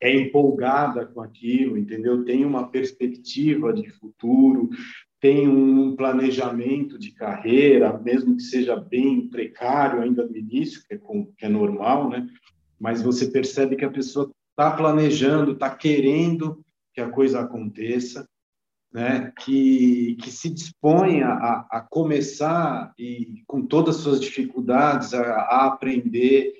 S3: é empolgada com aquilo, entendeu? Tem uma perspectiva de futuro, tem um planejamento de carreira, mesmo que seja bem precário ainda no início, que é, que é normal, né? Mas você percebe que a pessoa está planejando, está querendo que a coisa aconteça, né? Que, que se dispõe a, a começar e com todas as suas dificuldades a, a aprender,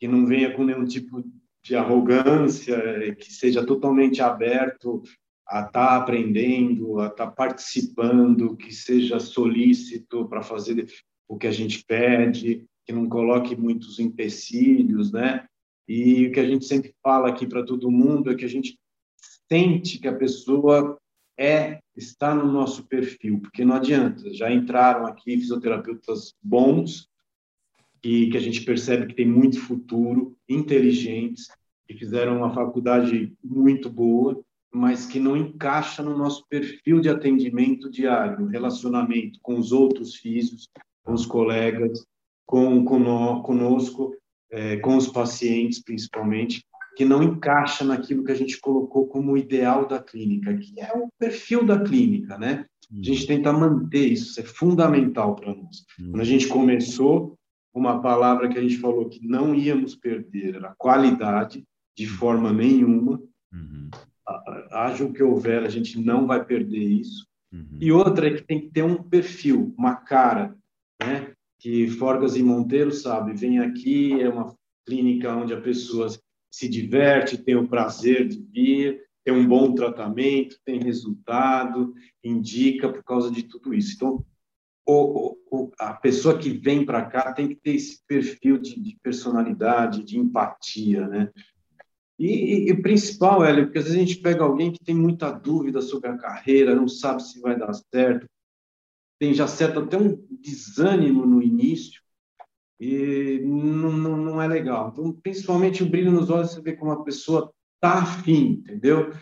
S3: que não venha com nenhum tipo de arrogância, que seja totalmente aberto a estar tá aprendendo, a estar tá participando, que seja solícito para fazer o que a gente pede, que não coloque muitos empecilhos, né? E o que a gente sempre fala aqui para todo mundo é que a gente sente que a pessoa é está no nosso perfil, porque não adianta, já entraram aqui fisioterapeutas bons e que a gente percebe que tem muito futuro, inteligentes, que fizeram uma faculdade muito boa, mas que não encaixa no nosso perfil de atendimento diário, relacionamento com os outros físicos, com os colegas. com, com conosco, é, com os pacientes principalmente, que não encaixa naquilo que a gente colocou como ideal da clínica, que é o perfil da clínica, né? A gente tenta manter isso, isso é fundamental para nós. Quando a gente começou, uma palavra que a gente falou que não íamos perder era qualidade, de forma nenhuma. Uhum. Haja o que houver, a gente não vai perder isso. Uhum. E outra é que tem que ter um perfil, uma cara, né? Que Forgas e Monteiro sabe, vem aqui, é uma clínica onde a pessoa se diverte, tem o prazer de vir, tem um bom tratamento, tem resultado, indica por causa de tudo isso. Então, o, o, a pessoa que vem para cá tem que ter esse perfil de, de personalidade, de empatia, né? E, o principal, Hélio, porque às vezes a gente pega alguém que tem muita dúvida sobre a carreira, não sabe se vai dar certo, tem já certo até um desânimo no início, e não, não, não é legal. Então, principalmente o brilho nos olhos, você vê como a pessoa está afim, entendeu?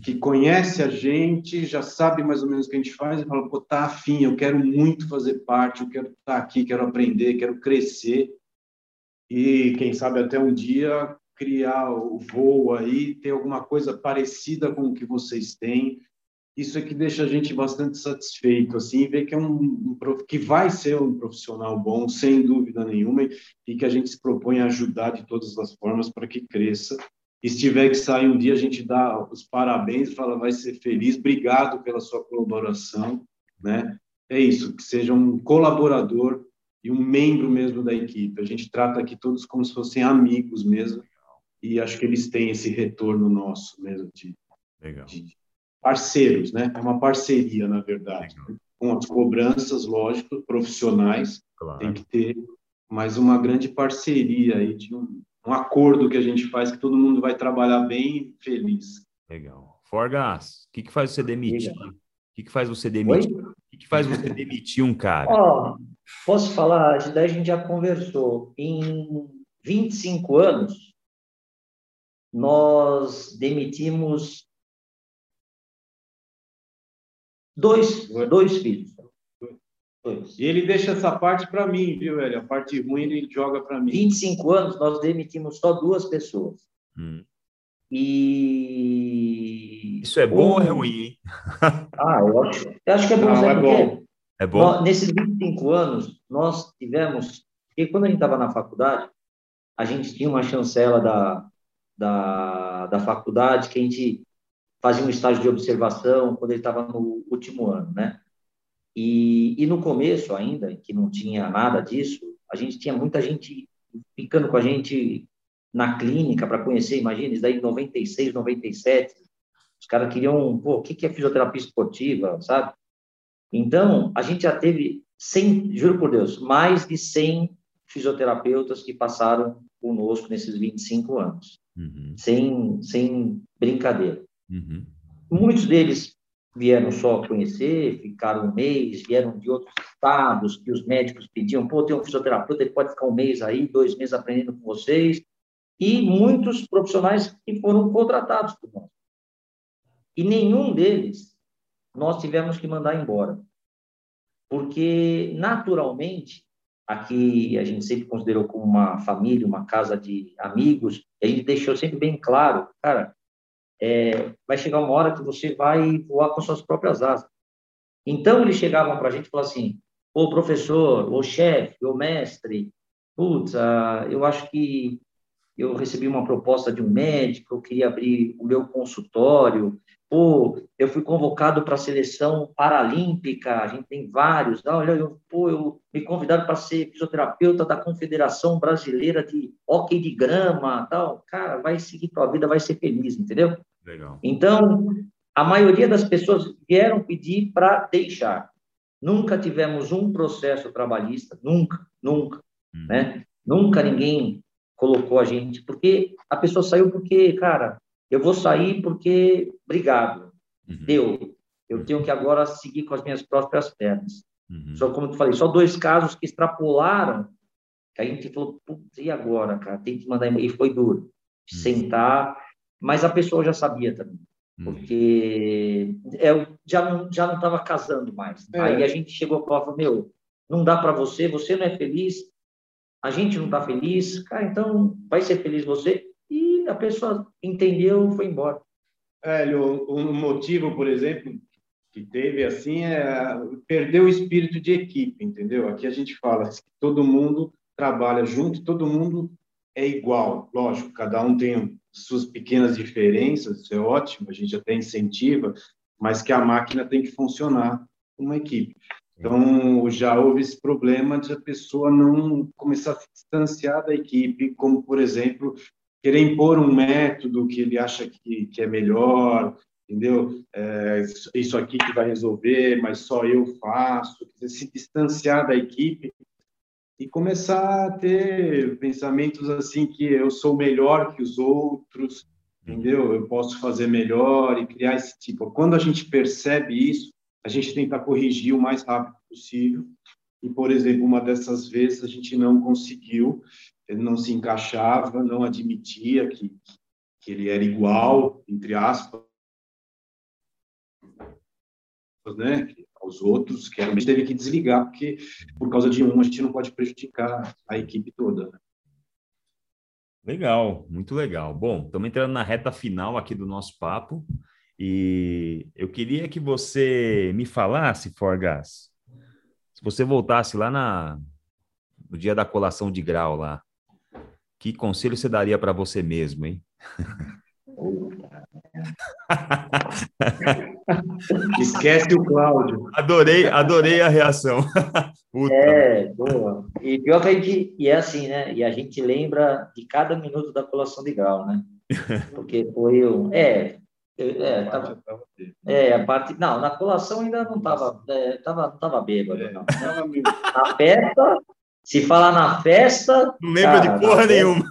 S3: Que conhece a gente, já sabe mais ou menos o que a gente faz e fala, pô, tá afim, eu quero muito fazer parte, eu quero estar aqui, quero aprender, quero crescer e quem sabe até um dia criar o voo aí, ter alguma coisa parecida com o que vocês têm. Isso é que deixa a gente bastante satisfeito, assim, ver que é um, um que vai ser um profissional bom, sem dúvida nenhuma, e que a gente se propõe a ajudar de todas as formas para que cresça e se tiver que sair um dia, a gente dá os parabéns, fala, vai ser feliz, obrigado pela sua colaboração, né? É isso, que seja um colaborador e um membro mesmo da equipe. A gente trata aqui todos como se fossem amigos mesmo, e acho que eles têm esse retorno nosso mesmo de, de parceiros, né? É uma parceria, na verdade, Legal. com as cobranças, lógico, profissionais, claro. tem que ter, mas uma grande parceria aí de um um acordo que a gente faz que todo mundo vai trabalhar bem feliz.
S1: Legal. Forgas, o que, que faz você demitir? O que, que faz você demitir? O que, que faz você demitir um cara?
S2: Oh, posso falar? Daí a gente já conversou. Em 25 anos, nós demitimos dois, dois filhos.
S3: E ele deixa essa parte para mim, viu, velho? A parte ruim ele joga para mim.
S2: 25 anos, nós demitimos só duas pessoas. Hum. E.
S1: Isso é bom um... ou é ruim? (laughs)
S2: ah, eu acho, eu acho que é bom. Não, é bom. É bom. Nós, nesses 25 anos, nós tivemos. Porque quando a gente estava na faculdade, a gente tinha uma chancela da, da, da faculdade que a gente fazia um estágio de observação quando ele estava no último ano, né? E, e no começo ainda, que não tinha nada disso, a gente tinha muita gente ficando com a gente na clínica para conhecer, imagina, isso daí em 96, 97, os caras queriam, pô, o que é fisioterapia esportiva, sabe? Então, a gente já teve 100, juro por Deus, mais de 100 fisioterapeutas que passaram conosco nesses 25 anos, uhum. sem, sem brincadeira. Uhum. Muitos deles vieram só conhecer, ficaram um mês, vieram de outros estados, que os médicos pediam, pô, tem um fisioterapeuta, ele pode ficar um mês aí, dois meses aprendendo com vocês, e muitos profissionais que foram contratados por nós. E nenhum deles nós tivemos que mandar embora. Porque, naturalmente, aqui a gente sempre considerou como uma família, uma casa de amigos, e a gente deixou sempre bem claro, cara, é, vai chegar uma hora que você vai voar com suas próprias asas. Então, eles chegavam para a gente e falavam assim, ô professor, ô chefe, ô mestre, putz, ah, eu acho que eu recebi uma proposta de um médico, eu queria abrir o meu consultório, pô, eu fui convocado para a seleção paralímpica, a gente tem vários, olha, eu, pô, eu me convidaram para ser fisioterapeuta da Confederação Brasileira de Hockey de Grama, tal, cara, vai seguir tua vida, vai ser feliz, entendeu? Legal. Então, a maioria das pessoas vieram pedir para deixar. Nunca tivemos um processo trabalhista, nunca, nunca, hum. né? Nunca ninguém colocou a gente, porque a pessoa saiu porque, cara, eu vou sair porque, obrigado, uhum. deu. Eu tenho que agora seguir com as minhas próprias pernas. Uhum. Só como eu falei, só dois casos que extrapolaram, que a gente falou, putz, e agora, cara? Tem que mandar e foi duro. Uhum. Sentar mas a pessoa já sabia também, hum. porque eu já não já não estava casando mais. É. Aí a gente chegou e falou, meu, não dá para você, você não é feliz, a gente não está feliz, cara, então vai ser feliz você. E a pessoa entendeu, foi embora.
S3: Hélio, um motivo, por exemplo, que teve assim é perder o espírito de equipe, entendeu? Aqui a gente fala que todo mundo trabalha junto, todo mundo é igual. Lógico, cada um tem suas pequenas diferenças, isso é ótimo, a gente até incentiva, mas que a máquina tem que funcionar uma equipe. Então, já houve esse problema de a pessoa não começar a se distanciar da equipe, como, por exemplo, querer impor um método que ele acha que, que é melhor, entendeu? É, isso aqui que vai resolver, mas só eu faço. Se distanciar da equipe e começar a ter pensamentos assim que eu sou melhor que os outros, entendeu? Eu posso fazer melhor e criar esse tipo. Quando a gente percebe isso, a gente tenta corrigir o mais rápido possível. E, por exemplo, uma dessas vezes a gente não conseguiu, ele não se encaixava, não admitia que, que ele era igual, entre aspas, né, aos outros, que a gente teve que desligar, porque por causa de um a gente não pode prejudicar a equipe toda. Né?
S1: Legal, muito legal. Bom, estamos entrando na reta final aqui do nosso papo e eu queria que você me falasse, Forgas, se você voltasse lá na, no dia da colação de grau lá, que conselho você daria para você mesmo, hein? (laughs)
S3: Esquece o Cláudio.
S1: Adorei, adorei a reação. (laughs)
S2: é, boa. E pior que a gente, e é assim, né? E a gente lembra de cada minuto da colação de grau, né? Porque foi um. É, é, tava, é, a parte. Não, na colação ainda não estava. É, tava, não estava bêbado, é, não. Na festa, se falar na festa.
S1: Não lembro de porra festa, nenhuma.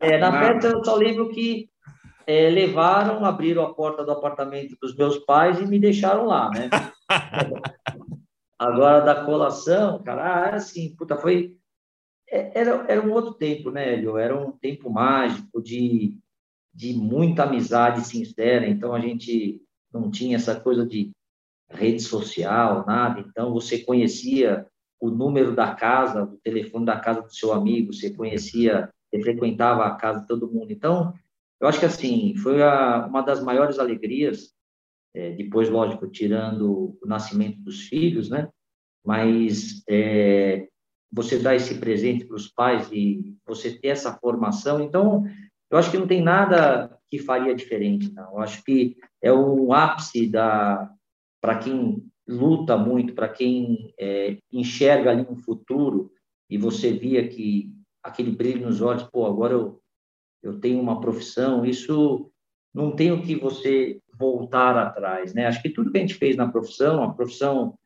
S2: É, na festa eu só lembro que é, levaram, abriram a porta do apartamento dos meus pais e me deixaram lá, né? (laughs) Agora, da colação, cara, ah, assim, puta, foi... É, era, era um outro tempo, né, Hélio? Era um tempo mágico de, de muita amizade sincera, então a gente não tinha essa coisa de rede social, nada, então você conhecia o número da casa, o telefone da casa do seu amigo, você conhecia, você frequentava a casa de todo mundo, então eu acho que, assim, foi a, uma das maiores alegrias, é, depois, lógico, tirando o nascimento dos filhos, né? Mas é, você dar esse presente para os pais e você ter essa formação. Então, eu acho que não tem nada que faria diferente, não. Eu acho que é o ápice da para quem luta muito, para quem é, enxerga ali um futuro e você via que aquele brilho nos olhos, pô, agora eu eu tenho uma profissão, isso não tem o que você voltar atrás, né? Acho que tudo que a gente fez na profissão, a profissão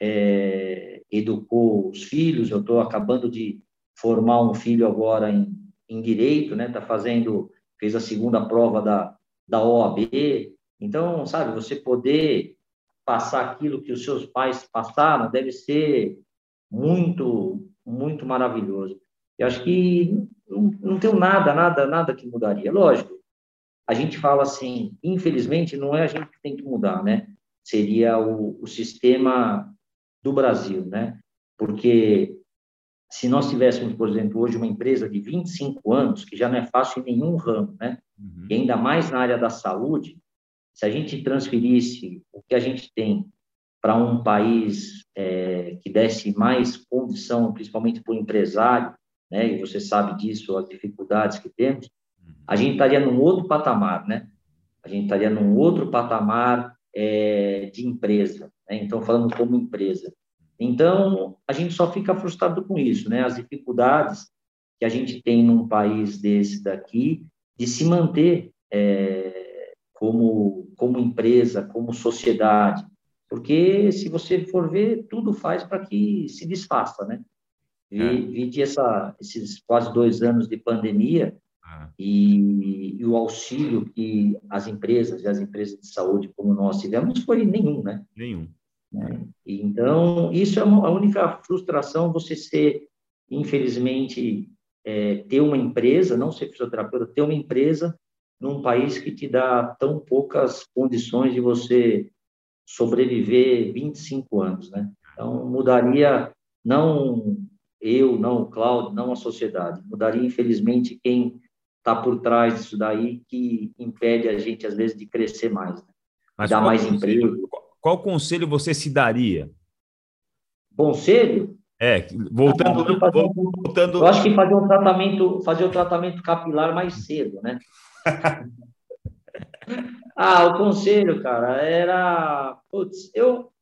S2: é, educou os filhos, eu estou acabando de formar um filho agora em, em direito, né? Está fazendo, fez a segunda prova da, da OAB, então, sabe, você poder passar aquilo que os seus pais passaram deve ser muito, muito maravilhoso. Eu acho que não, não tenho nada, nada, nada que mudaria. Lógico, a gente fala assim, infelizmente, não é a gente que tem que mudar, né? Seria o, o sistema do Brasil, né? Porque se nós tivéssemos, por exemplo, hoje uma empresa de 25 anos, que já não é fácil em nenhum ramo, né? Uhum. E ainda mais na área da saúde, se a gente transferisse o que a gente tem para um país é, que desse mais condição, principalmente para o empresário, né? E você sabe disso, as dificuldades que temos. A gente estaria num outro patamar, né? A gente estaria num outro patamar é, de empresa, né? Então, falando como empresa. Então, a gente só fica frustrado com isso, né? As dificuldades que a gente tem num país desse daqui de se manter é, como, como empresa, como sociedade. Porque, se você for ver, tudo faz para que se desfaça, né? Vi, é. vi essa, esses quase dois anos de pandemia é. e, e, o auxílio que as empresas e as empresas de saúde como nós tivemos foi nenhum, né?
S1: Nenhum.
S2: Né? Então, isso é uma, a única frustração, você ser, infelizmente, é, ter uma empresa, não ser fisioterapeuta, ter uma empresa num país que te dá tão poucas condições de você sobreviver 25 anos, né? Então, mudaria não eu, não o Cláudio, não a sociedade. Mudaria, infelizmente, quem está por trás disso daí, que impede a gente, às vezes, de crescer mais. Né?
S1: Mas Dar mais conselho, emprego. Qual conselho você se daria?
S2: Conselho?
S1: É, voltando,
S2: ah, voltando. Eu acho que fazer um tratamento, fazer o tratamento capilar mais cedo, né? (laughs) ah, o conselho, cara, era. Putz, eu.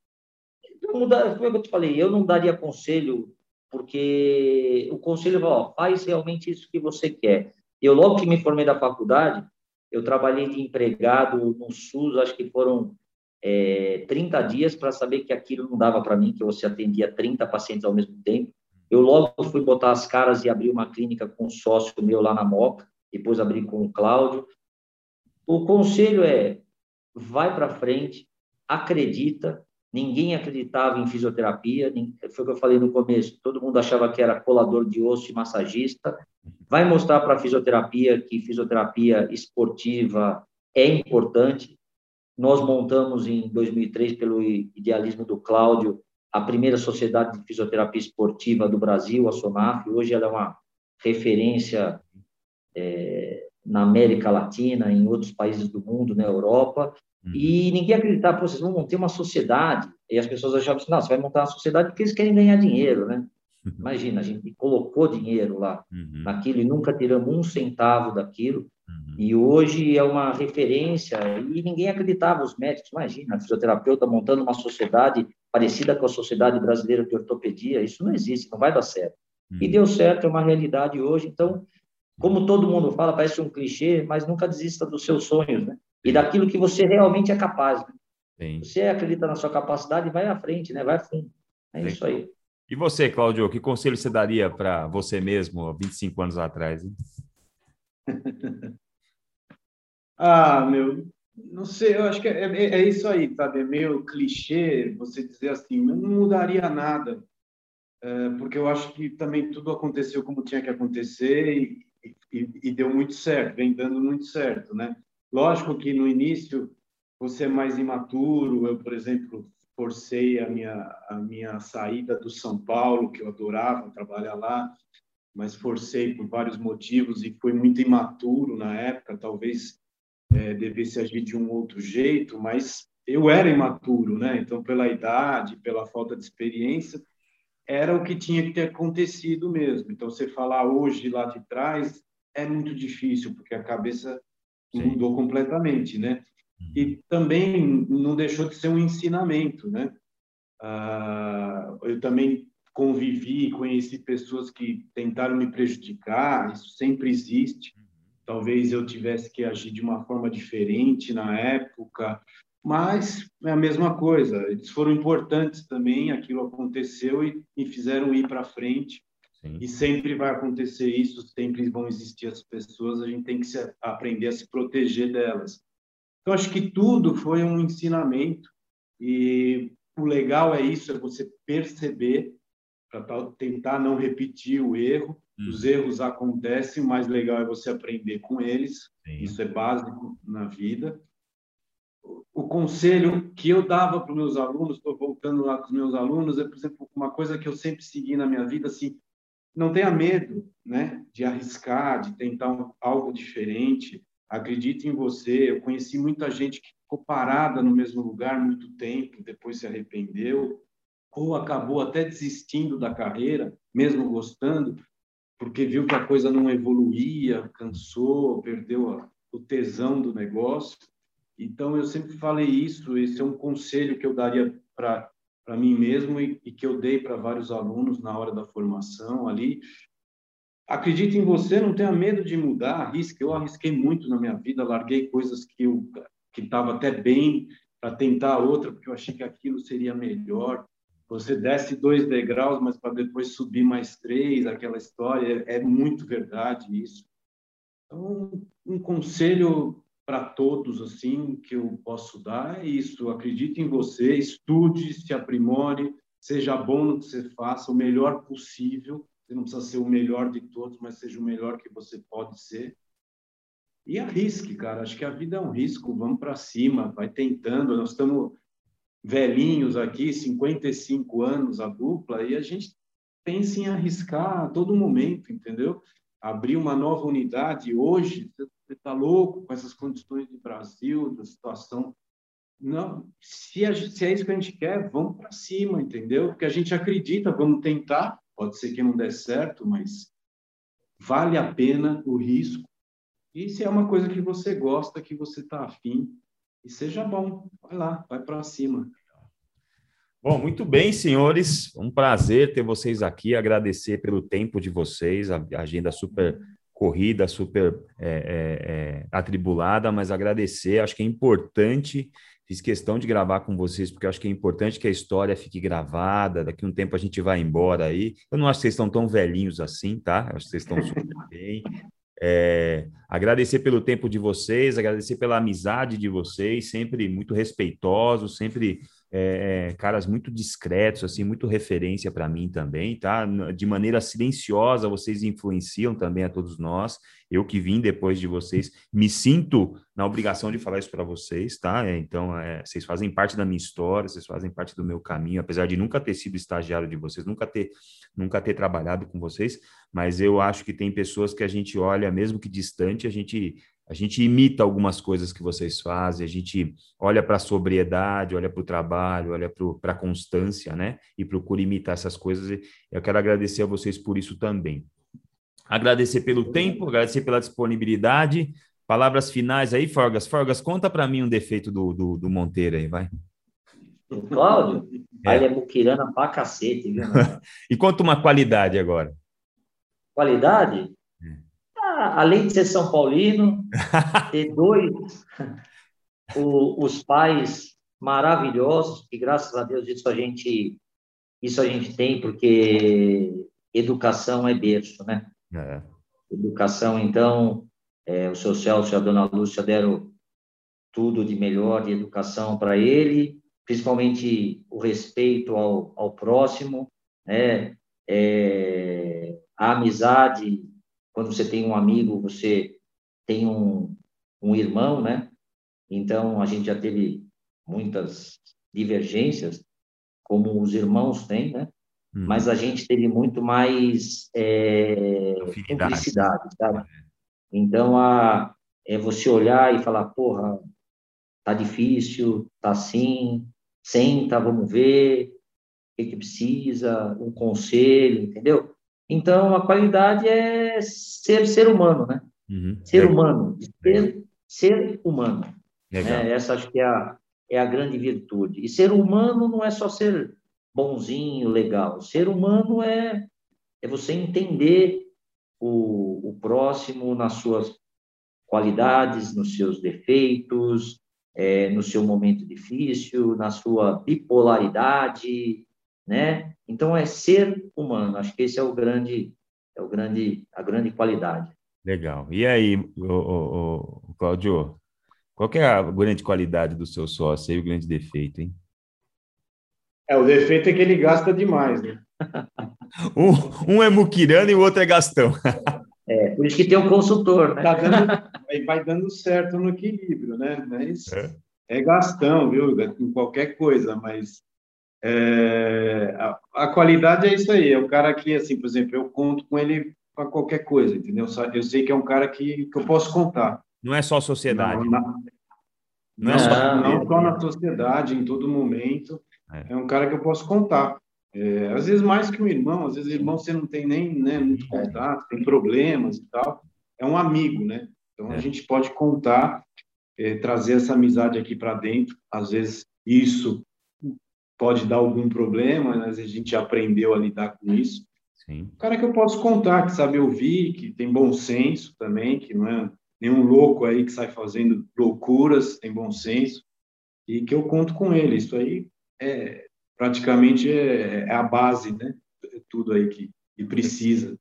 S2: eu não como é que eu te falei? Eu não daria conselho, porque o conselho, ó, faz realmente isso que você quer. Eu, logo que me formei da faculdade, eu trabalhei de empregado no SUS, acho que foram é, 30 dias para saber que aquilo não dava para mim, que você atendia 30 pacientes ao mesmo tempo. Eu logo fui botar as caras e abrir uma clínica com um sócio meu lá na Moca, depois abri com o Cláudio. O conselho é, vai para frente, acredita, ninguém acreditava em fisioterapia, foi o que eu falei no começo, todo mundo achava que era colador de osso e massagista, vai mostrar para a fisioterapia que fisioterapia esportiva é importante, nós montamos em 2003, pelo idealismo do Cláudio, a primeira sociedade de fisioterapia esportiva do Brasil, a SONAF. Hoje ela é uma referência é, na América Latina, em outros países do mundo, na Europa. Uhum. E ninguém acreditava, vocês vão montar uma sociedade. E as pessoas achavam assim, não, você vai montar uma sociedade porque eles querem ganhar dinheiro, né? Imagina, a gente colocou dinheiro lá uhum. naquilo e nunca tiramos um centavo daquilo. Uhum. E hoje é uma referência e ninguém acreditava, os médicos, imagina, a fisioterapeuta montando uma sociedade parecida com a Sociedade Brasileira de Ortopedia, isso não existe, não vai dar certo. Uhum. E deu certo, é uma realidade hoje, então, como todo mundo fala, parece um clichê, mas nunca desista dos seus sonhos, né? E daquilo que você realmente é capaz. Né? Você acredita na sua capacidade, vai à frente, né? Vai a fundo. É Sim. isso aí.
S1: E você, Claudio, que conselho você daria para você mesmo 25 anos atrás? (laughs)
S3: Ah, meu, não sei, eu acho que é, é, é, isso aí, sabe? É meio clichê você dizer assim, eu não mudaria nada, é, porque eu acho que também tudo aconteceu como tinha que acontecer e, e, e deu muito certo, vem dando muito certo, né? Lógico que no início você é mais imaturo, eu, por exemplo, forcei a minha, a minha saída do São Paulo, que eu adorava trabalhar lá, mas forcei por vários motivos e fui muito imaturo na época, talvez é, devesse agir de um outro jeito, mas eu era imaturo, né? Então, pela idade, pela falta de experiência, era o que tinha que ter acontecido mesmo. Então, você falar hoje lá de trás é muito difícil, porque a cabeça Sim. mudou completamente, né? e uhum. também não deixou de ser um ensinamento, né? Ah, eu também convivi, conheci pessoas que tentaram me prejudicar, isso sempre existe. Uhum. Talvez eu tivesse que agir de uma forma diferente na época, mas é a mesma coisa. Eles foram importantes também, aquilo aconteceu e me fizeram ir para frente. Sim. E sempre vai acontecer isso, sempre vão existir as pessoas, a gente tem que se, aprender a se proteger delas. Então, acho que tudo foi um ensinamento e o legal é isso, é você perceber para tentar não repetir o erro. Hum. Os erros acontecem, o mais legal é você aprender com eles. Sim. Isso é básico na vida. O conselho que eu dava para os meus alunos, estou voltando lá com os meus alunos, é, por exemplo, uma coisa que eu sempre segui na minha vida, assim, não tenha medo, né, de arriscar, de tentar algo diferente acredite em você. Eu conheci muita gente que ficou parada no mesmo lugar muito tempo, depois se arrependeu, ou acabou até desistindo da carreira, mesmo gostando, porque viu que a coisa não evoluía, cansou, perdeu o tesão do negócio. Então, eu sempre falei isso, esse é um conselho que eu daria para mim mesmo e, e, que eu dei para vários alunos na hora da formação ali, Acredite em você, não tenha medo de mudar, arrisque. Eu arrisquei muito na minha vida, larguei coisas que eu que estava até bem para tentar outra, porque eu achei que aquilo seria melhor. Você desce dois degraus, mas para depois subir mais três, aquela história, é, é muito verdade isso. Então, um conselho para todos assim que eu posso dar é isso: acredite em você, estude, se aprimore, seja bom no que você faça, o melhor possível você não precisa ser o melhor de todos, mas seja o melhor que você pode ser. E arrisque, cara. Acho que a vida é um risco. Vamos para cima, vai tentando. Nós estamos velhinhos aqui, 55 anos a dupla, e a gente pense em arriscar a todo momento, entendeu? Abrir uma nova unidade hoje, você está louco com essas condições de Brasil, da situação. Não, se, se é isso que a gente quer, vamos para cima, entendeu? Porque a gente acredita, vamos tentar, pode ser que não dê certo, mas vale a pena o risco. E se é uma coisa que você gosta, que você está afim, e seja bom, vai lá, vai para cima.
S1: Bom, muito bem, senhores. Um prazer ter vocês aqui. Agradecer pelo tempo de vocês, a agenda super corrida, super é, é, é, atribulada, mas agradecer. Acho que é importante. Fiz questão de gravar com vocês, porque acho que é importante que a história fique gravada. Daqui a um tempo a gente vai embora aí. Eu não acho que vocês estão tão velhinhos assim, tá? acho que vocês estão super (laughs) bem. É, agradecer pelo tempo de vocês, agradecer pela amizade de vocês, sempre muito respeitosos, sempre é, é, caras muito discretos, assim, muito referência para mim também, tá? De maneira silenciosa, vocês influenciam também a todos nós. Eu que vim depois de vocês, me sinto na obrigação de falar isso para vocês, tá? É, então, é, vocês fazem parte da minha história, vocês fazem parte do meu caminho, apesar de nunca ter sido estagiário de vocês, nunca ter, nunca ter trabalhado com vocês, mas eu acho que tem pessoas que a gente olha, mesmo que distante, a gente a gente imita algumas coisas que vocês fazem, a gente olha para a sobriedade, olha para o trabalho, olha para a constância, né? E procura imitar essas coisas. Eu quero agradecer a vocês por isso também. Agradecer pelo tempo, agradecer pela disponibilidade. Palavras finais aí, Forgas. Forgas, conta para mim um defeito do, do, do, Monteiro aí, vai.
S2: Cláudio? É. Ele é buquirana pra cacete, viu? (laughs)
S1: e conta uma qualidade agora.
S2: Qualidade? Além de ser São Paulino, (laughs) ter dois, o, os pais maravilhosos, que graças a Deus isso a gente, isso a gente tem, porque educação é berço, né? É. Educação, então, é, o seu Celso e a dona Lúcia deram tudo de melhor de educação para ele, principalmente o respeito ao, ao próximo, né? É, a amizade quando você tem um amigo, você tem um, um irmão, né? Então, a gente já teve muitas divergências, como os irmãos têm, né? Hum. Mas a gente teve muito mais é, cumplicidade, sabe? Então, a, é você olhar e falar, porra, tá difícil, tá assim, senta, vamos ver, o que, que precisa, um conselho, entendeu? Então, a qualidade é ser ser humano, né? Uhum. Ser Legal. humano, ser, ser humano. É, essa acho que é a, é a grande virtude. E ser humano não é só ser bonzinho, legal. Ser humano é, é você entender o, o próximo nas suas qualidades, nos seus defeitos, é, no seu momento difícil, na sua bipolaridade, né? Então é ser humano. Acho que esse é o grande, é o grande, a grande qualidade.
S1: Legal. E aí, o, o, o Claudio, qual é a grande qualidade do seu sócio e o grande defeito, hein?
S3: É, o defeito é que ele gasta demais, né? (laughs)
S1: um, um é muquirana e o outro é gastão. (laughs)
S2: é, por isso que tem um consultor, né?
S3: Tá dando, vai, vai dando certo no equilíbrio, né? Mas é. é gastão, viu? Em qualquer coisa, mas é, a, a, qualidade é isso aí, é um cara que, assim, por exemplo, eu conto com ele para qualquer coisa, entendeu? Eu sei que é um cara que, que eu posso contar.
S1: Não é só sociedade.
S3: Não, não, não é só, não só na sociedade, em todo momento. É. é um cara que eu posso contar. É, às vezes mais que um irmão, às vezes irmão você não tem nem né, muito é. contato, tem problemas e tal. É um amigo, né? Então a é. gente pode contar, é, trazer essa amizade aqui para dentro. Às vezes isso pode dar algum problema, mas a gente aprendeu a lidar com isso. Sim. O cara que eu posso contar, que sabe ouvir, que tem bom senso também, que não é nenhum louco aí que sai fazendo loucuras, tem bom senso, e que eu conto com ele. Isso aí é praticamente é, é a base, né? É tudo aí que, que precisa.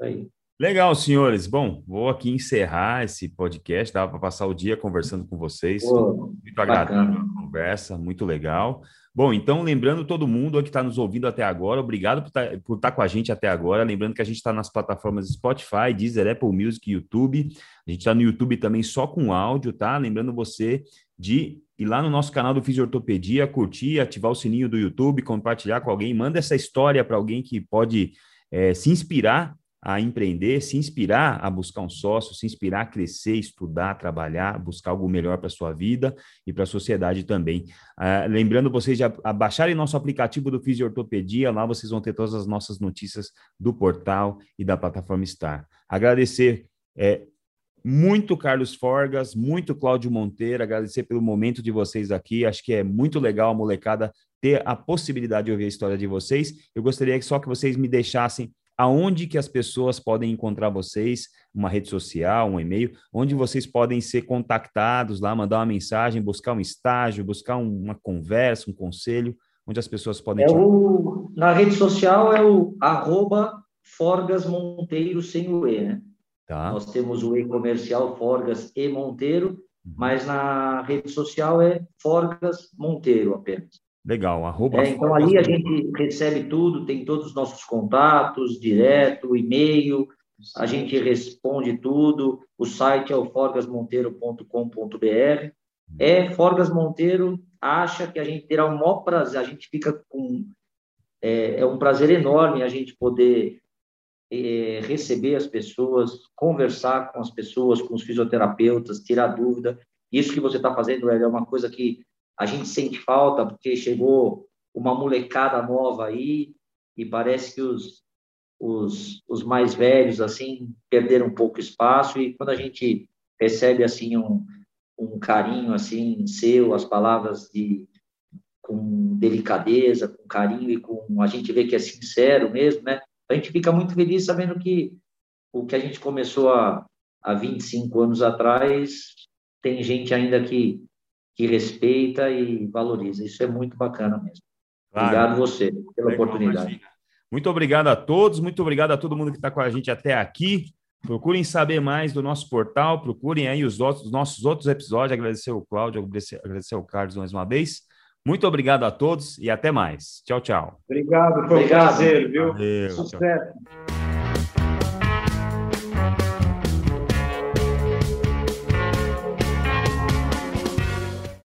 S1: Aí. Legal, senhores. Bom, vou aqui encerrar esse podcast. Dava para passar o dia conversando com vocês. Pô, Muito agradável conversa. muito legal. Bom, então, lembrando todo mundo que está nos ouvindo até agora, obrigado por estar tá, tá com a gente até agora. Lembrando que a gente está nas plataformas Spotify, Deezer, Apple Music, YouTube. A gente está no YouTube também só com áudio, tá? Lembrando você de ir lá no nosso canal do Fisiortopedia, curtir, ativar o sininho do YouTube, compartilhar com alguém, manda essa história para alguém que pode é, se inspirar a empreender, se inspirar a buscar um sócio, se inspirar a crescer, estudar, trabalhar, buscar algo melhor para a sua vida e para a sociedade também. Uh, lembrando vocês de baixarem nosso aplicativo do Fisiortopedia, lá vocês vão ter todas as nossas notícias do portal e da plataforma Star. Agradecer é, muito Carlos Forgas, muito Cláudio Monteiro, agradecer pelo momento de vocês aqui. Acho que é muito legal a molecada ter a possibilidade de ouvir a história de vocês. Eu gostaria só que vocês me deixassem aonde que as pessoas podem encontrar vocês, uma rede social, um e-mail, onde vocês podem ser contactados lá, mandar uma mensagem, buscar um estágio, buscar uma conversa, um conselho, onde as pessoas podem...
S2: É o, na rede social é o arroba Forgas Monteiro sem o E, né? Tá. Nós temos o E comercial Forgas e Monteiro, uhum. mas na rede social é Forgas Monteiro apenas.
S1: Legal, arroba.
S2: É, então ali a gente recebe tudo, tem todos os nossos contatos, direto, e-mail, a gente responde tudo. O site é o forgasmonteiro.com.br. É Forgas Monteiro acha que a gente terá o maior prazer, a gente fica com é, é um prazer enorme a gente poder é, receber as pessoas, conversar com as pessoas, com os fisioterapeutas, tirar dúvida. Isso que você está fazendo é uma coisa que a gente sente falta porque chegou uma molecada nova aí e parece que os, os, os mais velhos assim perderam um pouco espaço e quando a gente recebe assim um, um carinho assim seu, as palavras de com delicadeza, com carinho e com a gente vê que é sincero mesmo, né? A gente fica muito feliz sabendo que o que a gente começou há, há 25 anos atrás tem gente ainda que que respeita e valoriza. Isso é muito bacana mesmo. Claro. Obrigado você pela Legal, oportunidade. Imagina.
S1: Muito obrigado a todos, muito obrigado a todo mundo que está com a gente até aqui. Procurem saber mais do nosso portal, procurem aí os, outros, os nossos outros episódios. Agradecer o Cláudio, agradecer, agradecer o Carlos mais uma vez. Muito obrigado a todos e até mais. Tchau, tchau.
S3: Obrigado, foi um prazer, viu? Valeu, Sucesso. Tchau.